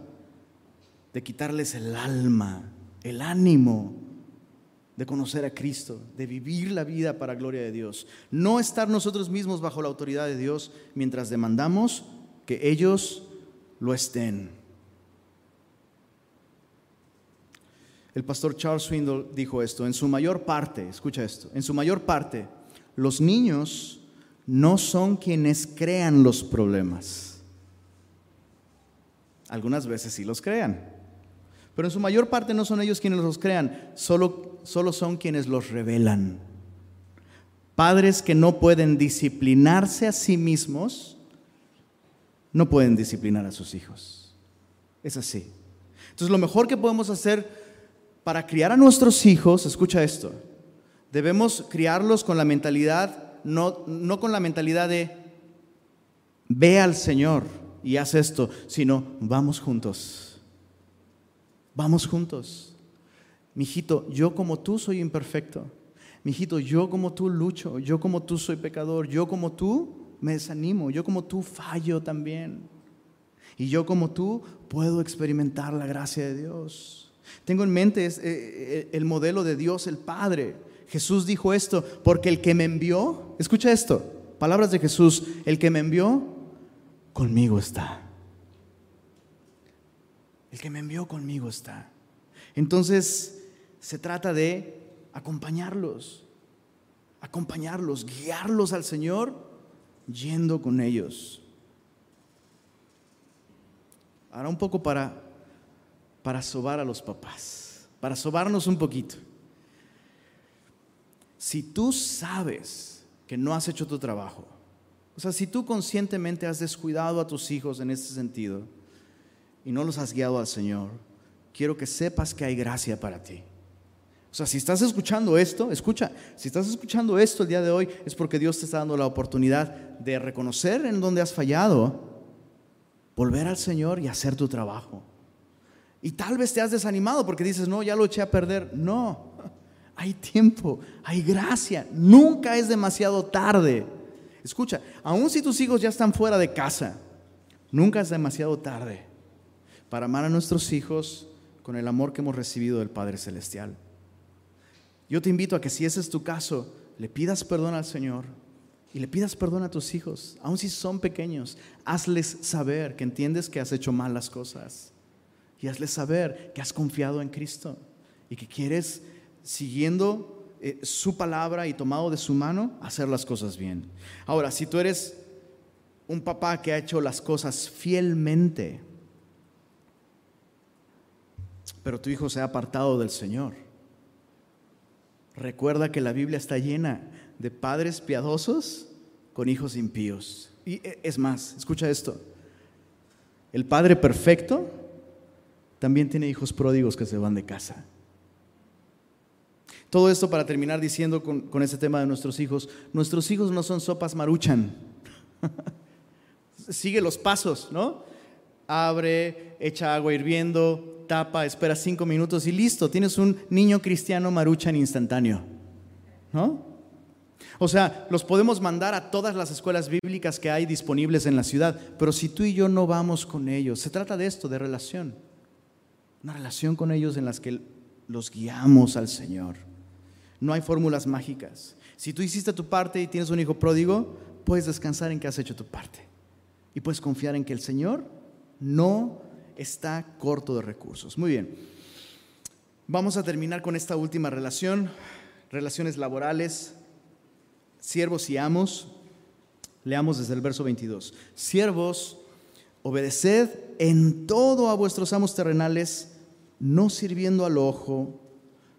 Speaker 1: de quitarles el alma, el ánimo de conocer a Cristo, de vivir la vida para gloria de Dios. No estar nosotros mismos bajo la autoridad de Dios mientras demandamos que ellos lo estén. El pastor Charles Swindle dijo esto, en su mayor parte, escucha esto, en su mayor parte, los niños no son quienes crean los problemas. Algunas veces sí los crean, pero en su mayor parte no son ellos quienes los crean, solo, solo son quienes los revelan. Padres que no pueden disciplinarse a sí mismos, no pueden disciplinar a sus hijos. Es así. Entonces lo mejor que podemos hacer para criar a nuestros hijos, escucha esto, debemos criarlos con la mentalidad, no, no con la mentalidad de ve al Señor y haz esto, sino vamos juntos. Vamos juntos. Mijito, yo como tú soy imperfecto. Mijito, yo como tú lucho, yo como tú soy pecador, yo como tú me desanimo, yo como tú fallo también. Y yo como tú puedo experimentar la gracia de Dios. Tengo en mente eh, eh, el modelo de Dios el Padre. Jesús dijo esto, porque el que me envió, escucha esto, palabras de Jesús, el que me envió, conmigo está. El que me envió conmigo está. Entonces, se trata de acompañarlos, acompañarlos, guiarlos al Señor yendo con ellos. Ahora un poco para, para sobar a los papás, para sobarnos un poquito. Si tú sabes que no has hecho tu trabajo, o sea, si tú conscientemente has descuidado a tus hijos en este sentido y no los has guiado al Señor, quiero que sepas que hay gracia para ti. O sea, si estás escuchando esto, escucha, si estás escuchando esto el día de hoy es porque Dios te está dando la oportunidad de reconocer en donde has fallado, volver al Señor y hacer tu trabajo. Y tal vez te has desanimado porque dices, no, ya lo eché a perder. No, hay tiempo, hay gracia, nunca es demasiado tarde. Escucha, aun si tus hijos ya están fuera de casa, nunca es demasiado tarde para amar a nuestros hijos con el amor que hemos recibido del Padre Celestial. Yo te invito a que si ese es tu caso, le pidas perdón al Señor y le pidas perdón a tus hijos, aun si son pequeños. Hazles saber que entiendes que has hecho mal las cosas y hazles saber que has confiado en Cristo y que quieres, siguiendo eh, su palabra y tomado de su mano, hacer las cosas bien. Ahora, si tú eres un papá que ha hecho las cosas fielmente, pero tu hijo se ha apartado del Señor, Recuerda que la Biblia está llena de padres piadosos con hijos impíos. Y e, es más, escucha esto. El padre perfecto también tiene hijos pródigos que se van de casa. Todo esto para terminar diciendo con, con este tema de nuestros hijos, nuestros hijos no son sopas maruchan. Sigue los pasos, ¿no? Abre, echa agua hirviendo, tapa, espera cinco minutos y listo, tienes un niño cristiano maruchan instantáneo. ¿No? O sea, los podemos mandar a todas las escuelas bíblicas que hay disponibles en la ciudad, pero si tú y yo no vamos con ellos, se trata de esto, de relación. Una relación con ellos en las que los guiamos al Señor. No hay fórmulas mágicas. Si tú hiciste tu parte y tienes un hijo pródigo, puedes descansar en que has hecho tu parte. Y puedes confiar en que el Señor no está corto de recursos. Muy bien. Vamos a terminar con esta última relación, relaciones laborales, siervos y amos. Leamos desde el verso 22. Siervos, obedeced en todo a vuestros amos terrenales, no sirviendo al ojo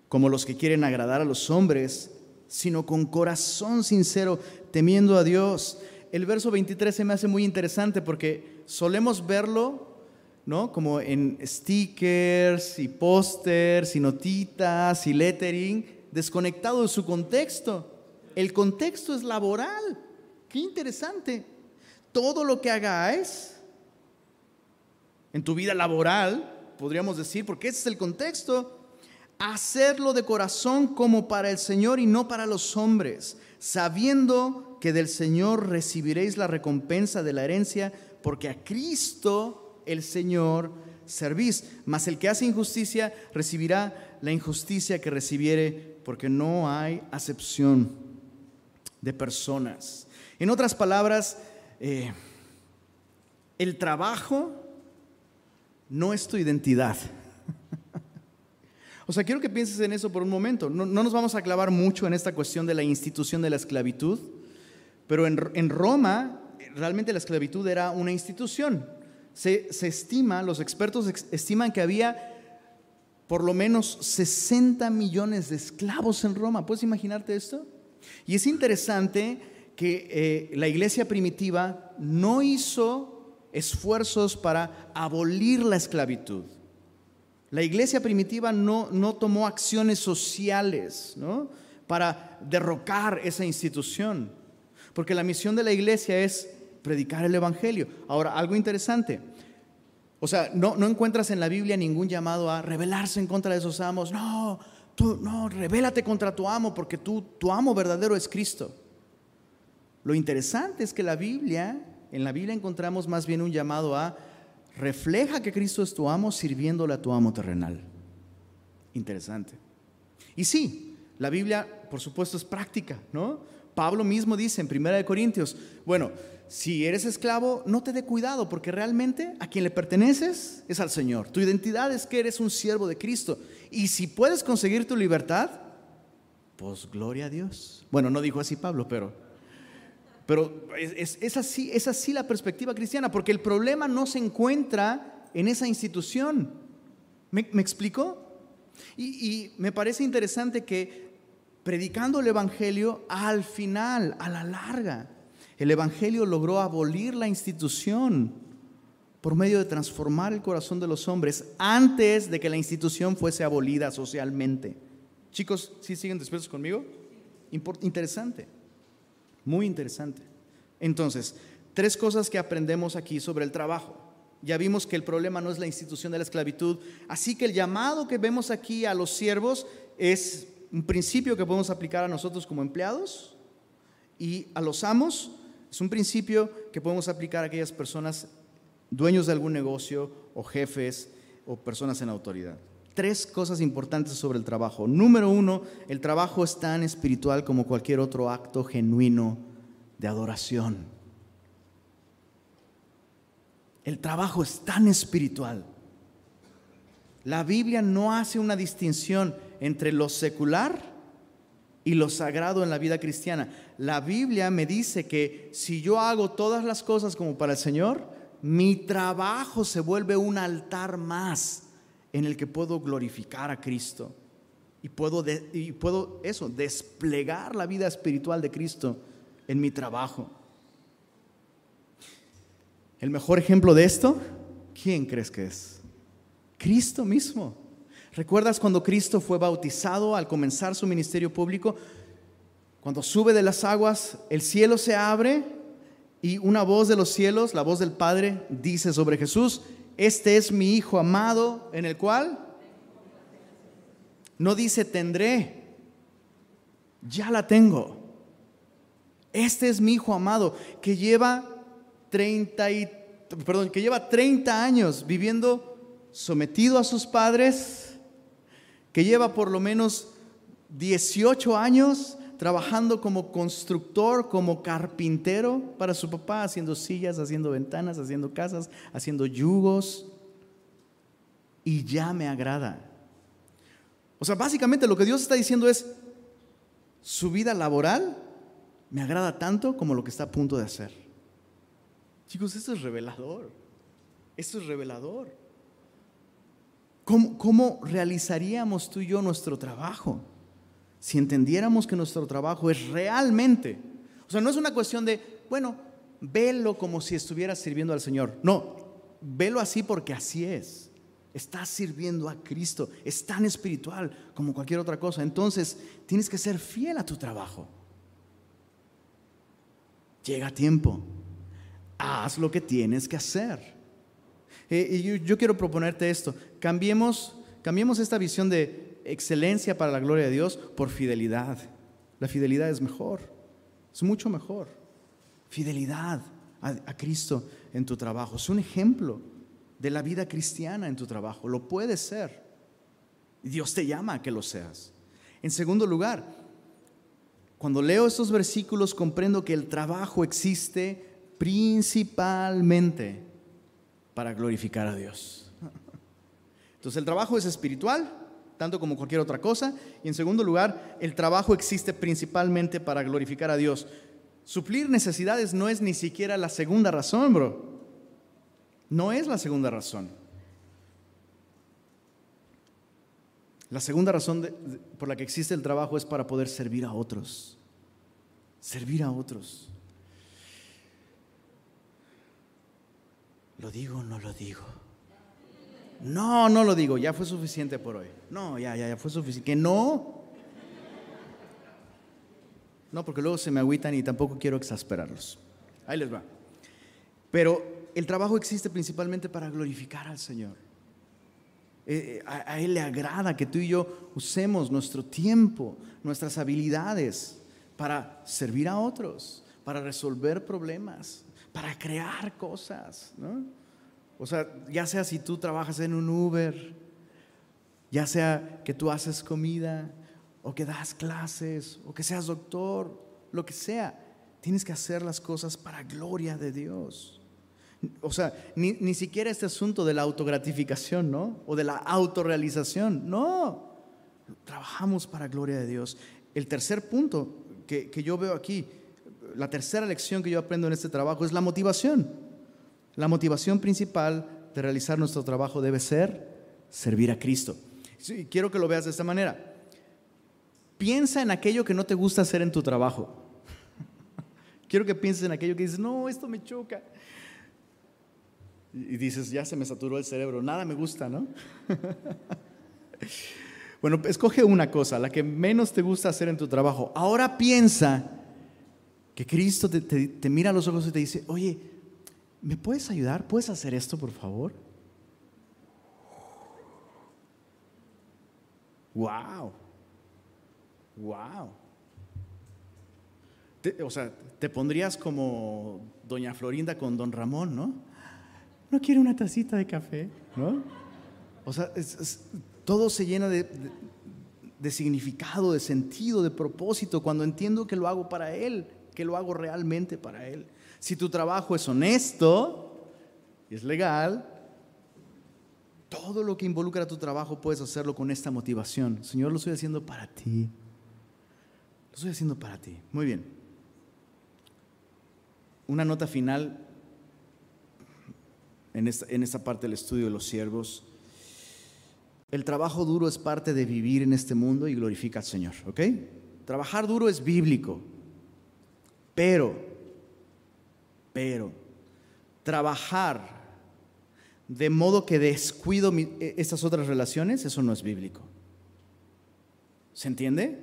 Speaker 1: como los que quieren agradar a los hombres, sino con corazón sincero, temiendo a Dios. El verso 23 se me hace muy interesante porque solemos verlo ¿no? Como en stickers y pósters y notitas y lettering, desconectado de su contexto. El contexto es laboral. Qué interesante. Todo lo que hagáis en tu vida laboral, podríamos decir, porque ese es el contexto, hacerlo de corazón como para el Señor y no para los hombres, sabiendo que del Señor recibiréis la recompensa de la herencia, porque a Cristo el Señor servís, mas el que hace injusticia recibirá la injusticia que recibiere, porque no hay acepción de personas. En otras palabras, eh, el trabajo no es tu identidad. o sea, quiero que pienses en eso por un momento. No, nos vamos a clavar mucho en esta cuestión de la institución de la esclavitud, pero en Roma realmente la esclavitud era una institución se, estima, los expertos estiman que había por lo menos 60 millones de esclavos en Roma. ¿Puedes imaginarte esto? Y es interesante que eh, la iglesia primitiva no hizo esfuerzos para abolir la esclavitud. La iglesia primitiva no, no tomó acciones sociales para derrocar esa institución, porque la misión de la iglesia es predicar el Evangelio. Ahora, algo interesante. O sea, no, no encuentras en la Biblia ningún llamado a rebelarse en contra de esos amos. No, tú, no, rebélate contra tu amo porque tú, tu amo verdadero es Cristo. Lo interesante es que la Biblia, en la Biblia encontramos más bien un llamado a refleja que Cristo es tu amo sirviéndole a tu amo terrenal. Interesante. Y sí, la Biblia, por supuesto, es práctica, ¿no? Pablo mismo dice en 1 Corintios, bueno, si eres esclavo, no te dé cuidado, porque realmente a quien le perteneces es al Señor. Tu identidad es que eres un siervo de Cristo. Y si puedes conseguir tu libertad, pues gloria a Dios. Bueno, no dijo así Pablo, pero, Pero es, así, es así la perspectiva cristiana, porque el problema no se encuentra en esa institución. ¿Me, explico? Y me parece interesante que predicando el Evangelio, al final, a la larga, el Evangelio logró abolir la institución por medio de transformar el corazón de los hombres antes de que la institución fuese abolida socialmente. Chicos, ¿sí siguen despiertos conmigo? Interesante. Muy interesante. Entonces, tres cosas que aprendemos aquí sobre el trabajo. Ya vimos que el problema no es la institución de la esclavitud, así que el llamado que vemos aquí a los siervos es un principio que podemos aplicar a nosotros como empleados y a los amos es un principio que podemos aplicar a aquellas personas dueños de algún negocio o jefes o personas en autoridad. Tres cosas importantes sobre el trabajo. Número uno, el trabajo es tan espiritual como cualquier otro acto genuino de adoración. El trabajo es tan espiritual. La Biblia no hace una distinción entre lo secular y lo sagrado en la vida cristiana. La Biblia me dice que si yo hago todas las cosas como para el Señor, mi trabajo se vuelve un altar más en el que puedo glorificar a Cristo y puedo, y puedo eso, desplegar la vida espiritual de Cristo en mi trabajo. El mejor ejemplo de esto, ¿quién crees que es? Cristo mismo. ¿Recuerdas cuando Cristo fue bautizado al comenzar su ministerio público? Cuando sube de las aguas, el cielo se abre y una voz de los cielos, la voz del Padre, dice sobre Jesús, este es mi Hijo amado en el cual no dice tendré, ya la tengo. Este es mi Hijo amado que lleva 30 y, que lleva 30 años viviendo sometido a sus padres, que lleva por lo menos 18 años trabajando como constructor, como carpintero para su papá, haciendo sillas, haciendo ventanas, haciendo casas, haciendo yugos. Y ya me agrada. O sea, básicamente lo que Dios está diciendo es, su vida laboral me agrada tanto como lo que está a punto de hacer. Chicos, esto es revelador. Esto es revelador. ¿Cómo, realizaríamos tú y yo nuestro trabajo? si entendiéramos que nuestro trabajo es realmente, o sea, no es una cuestión de, bueno, velo como si estuvieras sirviendo al Señor. No, velo así porque así es. Estás sirviendo a Cristo, es tan espiritual como cualquier otra cosa. Entonces, tienes que ser fiel a tu trabajo. Llega tiempo, haz lo que tienes que hacer. Eh, y yo, quiero proponerte esto, cambiemos, cambiemos esta visión de excelencia para la gloria de Dios por fidelidad. La fidelidad es mejor, es mucho mejor. Fidelidad a, Cristo en tu trabajo. Es un ejemplo de la vida cristiana en tu trabajo. Lo puede ser. Dios te llama a que lo seas. En segundo lugar, cuando leo estos versículos comprendo que el trabajo existe principalmente para glorificar a Dios. Entonces el trabajo es espiritual, tanto como cualquier otra cosa. Y en segundo lugar, el trabajo existe principalmente para glorificar a Dios. Suplir necesidades no es ni siquiera la segunda razón, bro. No es la segunda razón. La segunda razón por la que existe el trabajo es para poder servir a otros. Servir a otros. ¿Lo digo no lo digo? No, no lo digo, ya fue suficiente por hoy. No, ya, ya, ya fue suficiente. Que no. No, porque luego se me agüitan y tampoco quiero exasperarlos. Ahí les va. Pero el trabajo existe principalmente para glorificar al Señor. Eh, eh, a, Él le agrada que tú y yo usemos nuestro tiempo, nuestras habilidades para servir a otros, para resolver problemas, para crear cosas. ¿no? O sea, ya sea si tú trabajas en un Uber, ya sea que tú haces comida, o que das clases, o que seas doctor, lo que sea, tienes que hacer las cosas para gloria de Dios. O sea, ni, ni siquiera este asunto de la autogratificación, ¿no? O de la autorrealización, no. Trabajamos para gloria de Dios. El tercer punto que, que yo veo aquí, la tercera lección que yo aprendo en este trabajo es la motivación. La motivación principal de realizar nuestro trabajo debe ser servir a Cristo. quiero que lo veas de esta manera. Piensa en aquello que no te gusta hacer en tu trabajo. quiero que pienses en aquello que dices, no, esto me choca. Y dices, ya se me saturó el cerebro, nada me gusta, ¿no? bueno, escoge una cosa, la que menos te gusta hacer en tu trabajo. Ahora piensa que Cristo te, te mira a los ojos y te dice, oye, ¿me puedes ayudar? ¿Puedes hacer esto, por favor? Wow. Wow. o sea, te pondrías como doña Florinda con don Ramón, ¿no? No quiere una tacita de café, ¿no? O sea, todo se llena de, de significado, de sentido, de propósito, cuando entiendo que lo hago para Él, que lo hago realmente para Él. Si tu trabajo es honesto y es legal, todo lo que involucra tu trabajo puedes hacerlo con esta motivación. Señor, lo estoy haciendo para ti. Lo estoy haciendo para ti. Muy bien. Una nota final en esta, en esta parte del estudio de los siervos. El trabajo duro es parte de vivir en este mundo y glorifica al Señor, ¿ok? Trabajar duro es bíblico, pero, pero, trabajar de modo que descuido e, estas otras relaciones, eso no es bíblico. ¿Se entiende?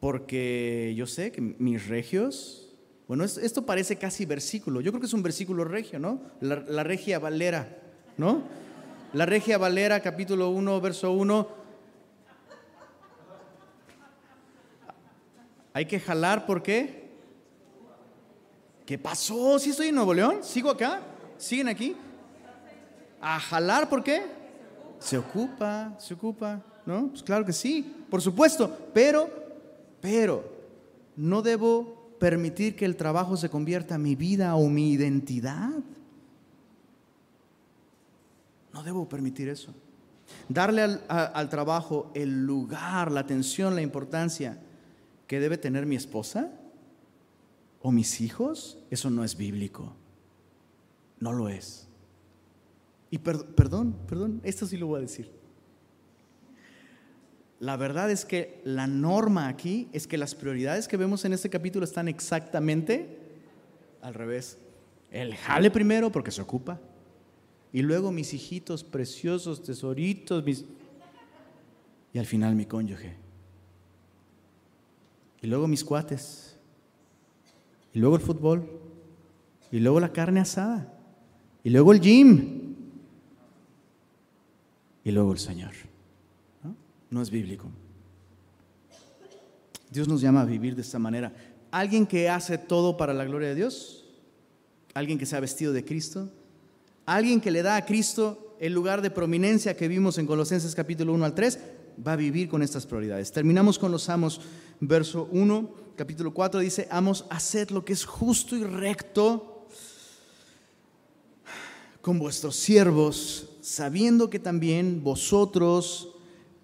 Speaker 1: Porque yo sé que mis regios, bueno, esto parece casi versículo, yo creo que es un versículo regio, ¿no? La, regia valera, ¿no? La regia valera, capítulo 1, verso 1. Hay que jalar, ¿por qué? ¿Qué pasó? ¿Sí estoy en Nuevo León? ¿Sigo acá? ¿Siguen aquí? a jalar, ¿por qué? Se ocupa, se ocupa, ¿no? Pues claro que sí, por supuesto, pero, pero, no debo permitir que el trabajo se convierta en mi vida o mi identidad. No debo permitir eso. Darle al, al, trabajo el lugar, la atención, la importancia que debe tener mi esposa o mis hijos, eso no es bíblico. No lo es. Y perdón, perdón, esto sí lo voy a decir. La verdad es que la norma aquí es que las prioridades que vemos en este capítulo están exactamente al revés. El jale primero porque se ocupa. Y luego mis hijitos preciosos, tesoritos, mis... Y al final mi cónyuge. Y luego mis cuates. Y luego el fútbol. Y luego la carne asada. Y luego el gym y luego el Señor. ¿no? es bíblico. Dios nos llama a vivir de esta manera. Alguien que hace todo para la gloria de Dios, alguien que se ha vestido de Cristo, alguien que le da a Cristo el lugar de prominencia que vimos en Colosenses capítulo 1 al 3, va a vivir con estas prioridades. Terminamos con los amos, verso 1, capítulo 4 dice, amos, haced lo que es justo y recto con vuestros siervos sabiendo que también vosotros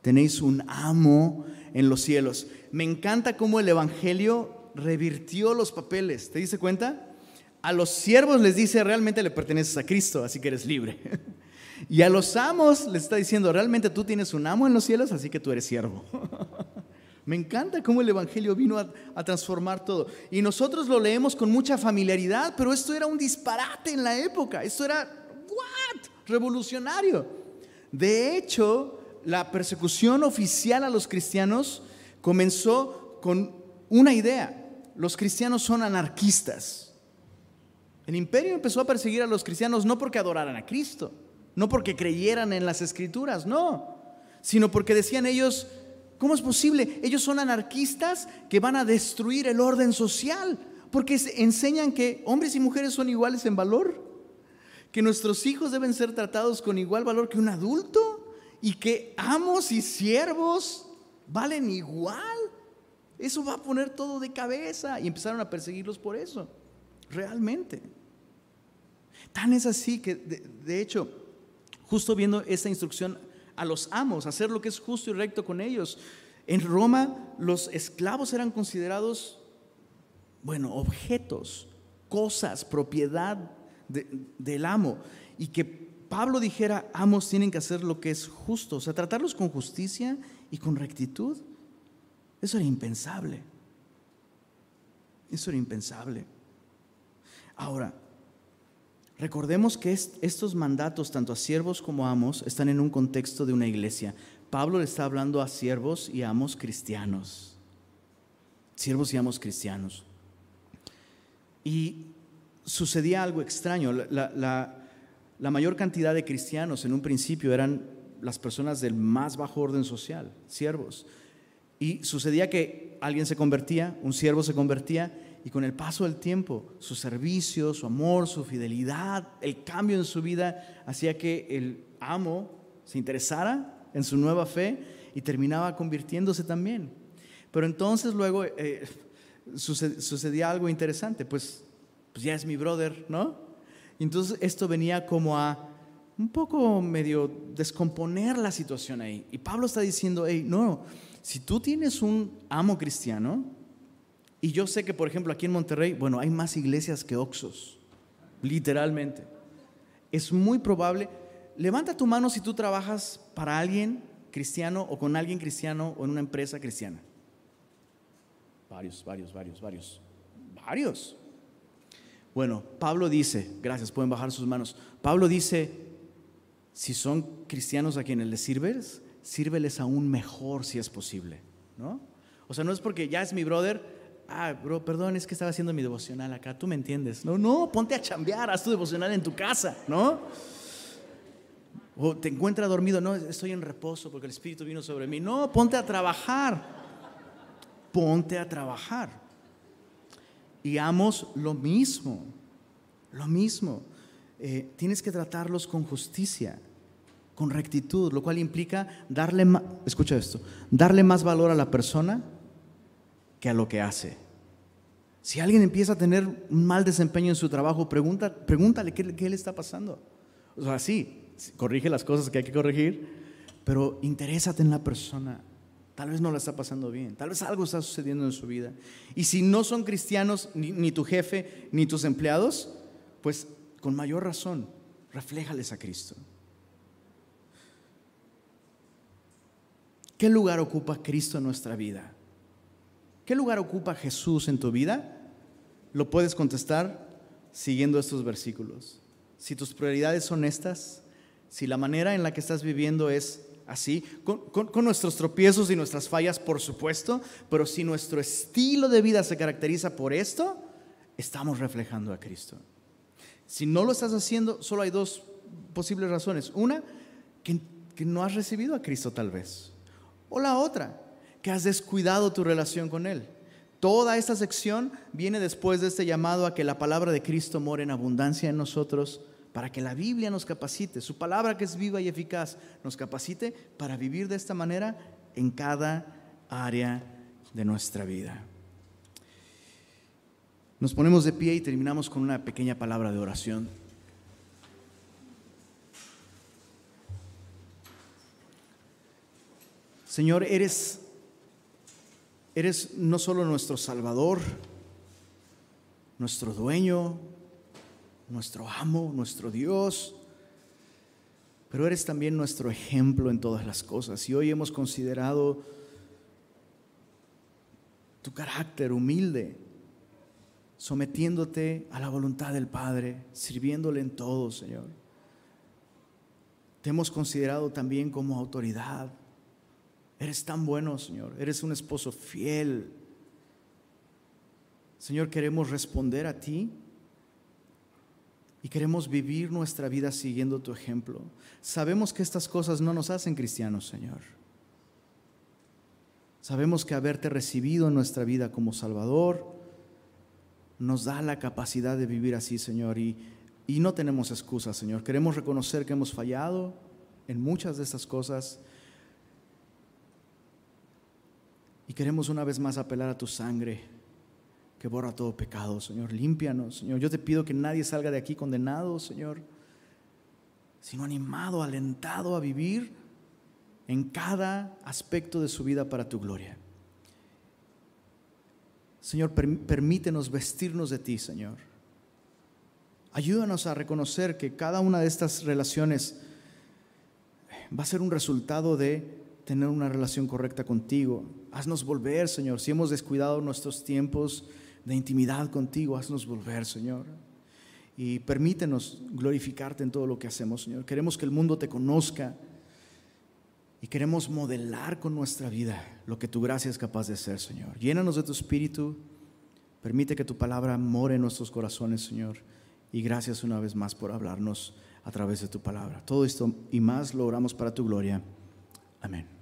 Speaker 1: tenéis un amo en los cielos. Me encanta cómo el Evangelio revirtió los papeles. ¿Te diste cuenta? A los siervos les dice, realmente le perteneces a Cristo, así que eres libre. Y a los amos les está diciendo, realmente tú tienes un amo en los cielos, así que tú eres siervo. Me encanta cómo el Evangelio vino a, transformar todo. Y nosotros lo leemos con mucha familiaridad, pero esto era un disparate en la época. Esto era revolucionario. De hecho, la persecución oficial a los cristianos comenzó con una idea. Los cristianos son anarquistas. El imperio empezó a perseguir a los cristianos no porque adoraran a Cristo, no porque creyeran en las escrituras, no, sino porque decían ellos, ¿cómo es posible? Ellos son anarquistas que van a destruir el orden social, porque enseñan que hombres y mujeres son iguales en valor que nuestros hijos deben ser tratados con igual valor que un adulto y que amos y siervos valen igual. Eso va a poner todo de cabeza y empezaron a perseguirlos por eso, realmente. Tan es así que, de, de hecho, justo viendo esta instrucción a los amos, hacer lo que es justo y recto con ellos, en Roma los esclavos eran considerados bueno, objetos, cosas, propiedad del amo. Y que Pablo dijera, amos tienen que hacer lo que es justo, o sea, tratarlos con justicia y con rectitud. Eso era impensable. Eso era impensable. Ahora, recordemos que estos mandatos, tanto a siervos como a amos, están en un contexto de una iglesia. Pablo le está hablando a siervos y amos cristianos. Siervos y amos cristianos. Y sucedía algo extraño. La, la mayor cantidad de cristianos en un principio eran las personas del más bajo orden social, siervos. Y sucedía que alguien se convertía, un siervo se convertía, y con el paso del tiempo, su servicio, su amor, su fidelidad, el cambio en su vida, hacía que el amo se interesara en su nueva fe y terminaba convirtiéndose también. Pero entonces luego eh, sucedía algo interesante, pues, pues ya es mi brother, ¿no? Y entonces esto venía como a un poco medio descomponer la situación ahí. Y Pablo está diciendo, hey, no, si tú tienes un amo cristiano, y yo sé que, por ejemplo, aquí en Monterrey, bueno, hay más iglesias que Oxos, literalmente. Es muy probable, levanta tu mano si tú trabajas para alguien cristiano o con alguien cristiano o en una empresa cristiana. Varios, varios, varios, varios. Varios. Bueno, Pablo dice, gracias, pueden bajar sus manos. Pablo dice, si son cristianos a quienes les sirves, sírveles aún mejor si es posible, ¿no? O sea, no es porque ya es mi brother, ah, bro, perdón, es que estaba haciendo mi devocional acá, tú me entiendes. No, no, ponte a chambear, haz tu devocional en tu casa, ¿no? O te encuentra dormido, no, estoy en reposo porque el Espíritu vino sobre mí. No, ponte a trabajar, ponte a trabajar. Y amos lo mismo, lo mismo. Eh, tienes que tratarlos con justicia con rectitud, lo cual implica darle, escucha esto, darle más valor a la persona que a lo que hace. Si alguien empieza a tener un mal desempeño en su trabajo, pregunta, pregúntale qué, le está pasando. O sea, sí, corrige las cosas que hay que corregir, pero interésate en la persona. Tal vez no la está pasando bien, tal vez algo está sucediendo en su vida. Y si no son cristianos, ni, ni tu jefe, ni tus empleados, pues con mayor razón, refléjales a Cristo. ¿Qué lugar ocupa Cristo en nuestra vida? ¿Qué lugar ocupa Jesús en tu vida? Lo puedes contestar siguiendo estos versículos. Si tus prioridades son estas, si la manera en la que estás viviendo es así, con, nuestros tropiezos y nuestras fallas, por supuesto, pero si nuestro estilo de vida se caracteriza por esto, estamos reflejando a Cristo. Si no lo estás haciendo, solo hay dos posibles razones. Una, que no has recibido a Cristo tal vez. O la otra, que has descuidado tu relación con Él. Toda esta sección viene después de este llamado a que la palabra de Cristo more en abundancia en nosotros, para que la Biblia nos capacite, su palabra que es viva y eficaz, nos capacite para vivir de esta manera en cada área de nuestra vida. Nos ponemos de pie y terminamos con una pequeña palabra de oración. Señor, eres, eres no solo nuestro Salvador, nuestro dueño, nuestro amo, nuestro Dios, pero eres también nuestro ejemplo en todas las cosas. Y hoy hemos considerado tu carácter humilde, sometiéndote a la voluntad del Padre, sirviéndole en todo, Señor. Te hemos considerado también como autoridad, Eres tan bueno, Señor. Eres un esposo fiel. Señor, queremos responder a ti y queremos vivir nuestra vida siguiendo tu ejemplo. Sabemos que estas cosas no nos hacen cristianos, Señor. Sabemos que haberte recibido en nuestra vida como Salvador nos da la capacidad de vivir así, Señor. Y, y no tenemos excusas, Señor. Queremos reconocer que hemos fallado en muchas de estas cosas Y queremos una vez más apelar a tu sangre que borra todo pecado, Señor. Límpianos, Señor. Yo te pido que nadie salga de aquí condenado, Señor, sino animado, alentado a vivir en cada aspecto de su vida para tu gloria. Señor, permítenos vestirnos de ti, Señor. Ayúdanos a reconocer que cada una de estas relaciones va a ser un resultado de tener una relación correcta contigo. Haznos volver, Señor. Si hemos descuidado nuestros tiempos de intimidad contigo, haznos volver, Señor. Y permítenos glorificarte en todo lo que hacemos, Señor. Queremos que el mundo te conozca y queremos modelar con nuestra vida lo que tu gracia es capaz de hacer, Señor. Llénanos de tu espíritu. Permite que tu palabra more en nuestros corazones, Señor. Y gracias una vez más por hablarnos a través de tu palabra. Todo esto y más lo oramos para tu gloria. Amén.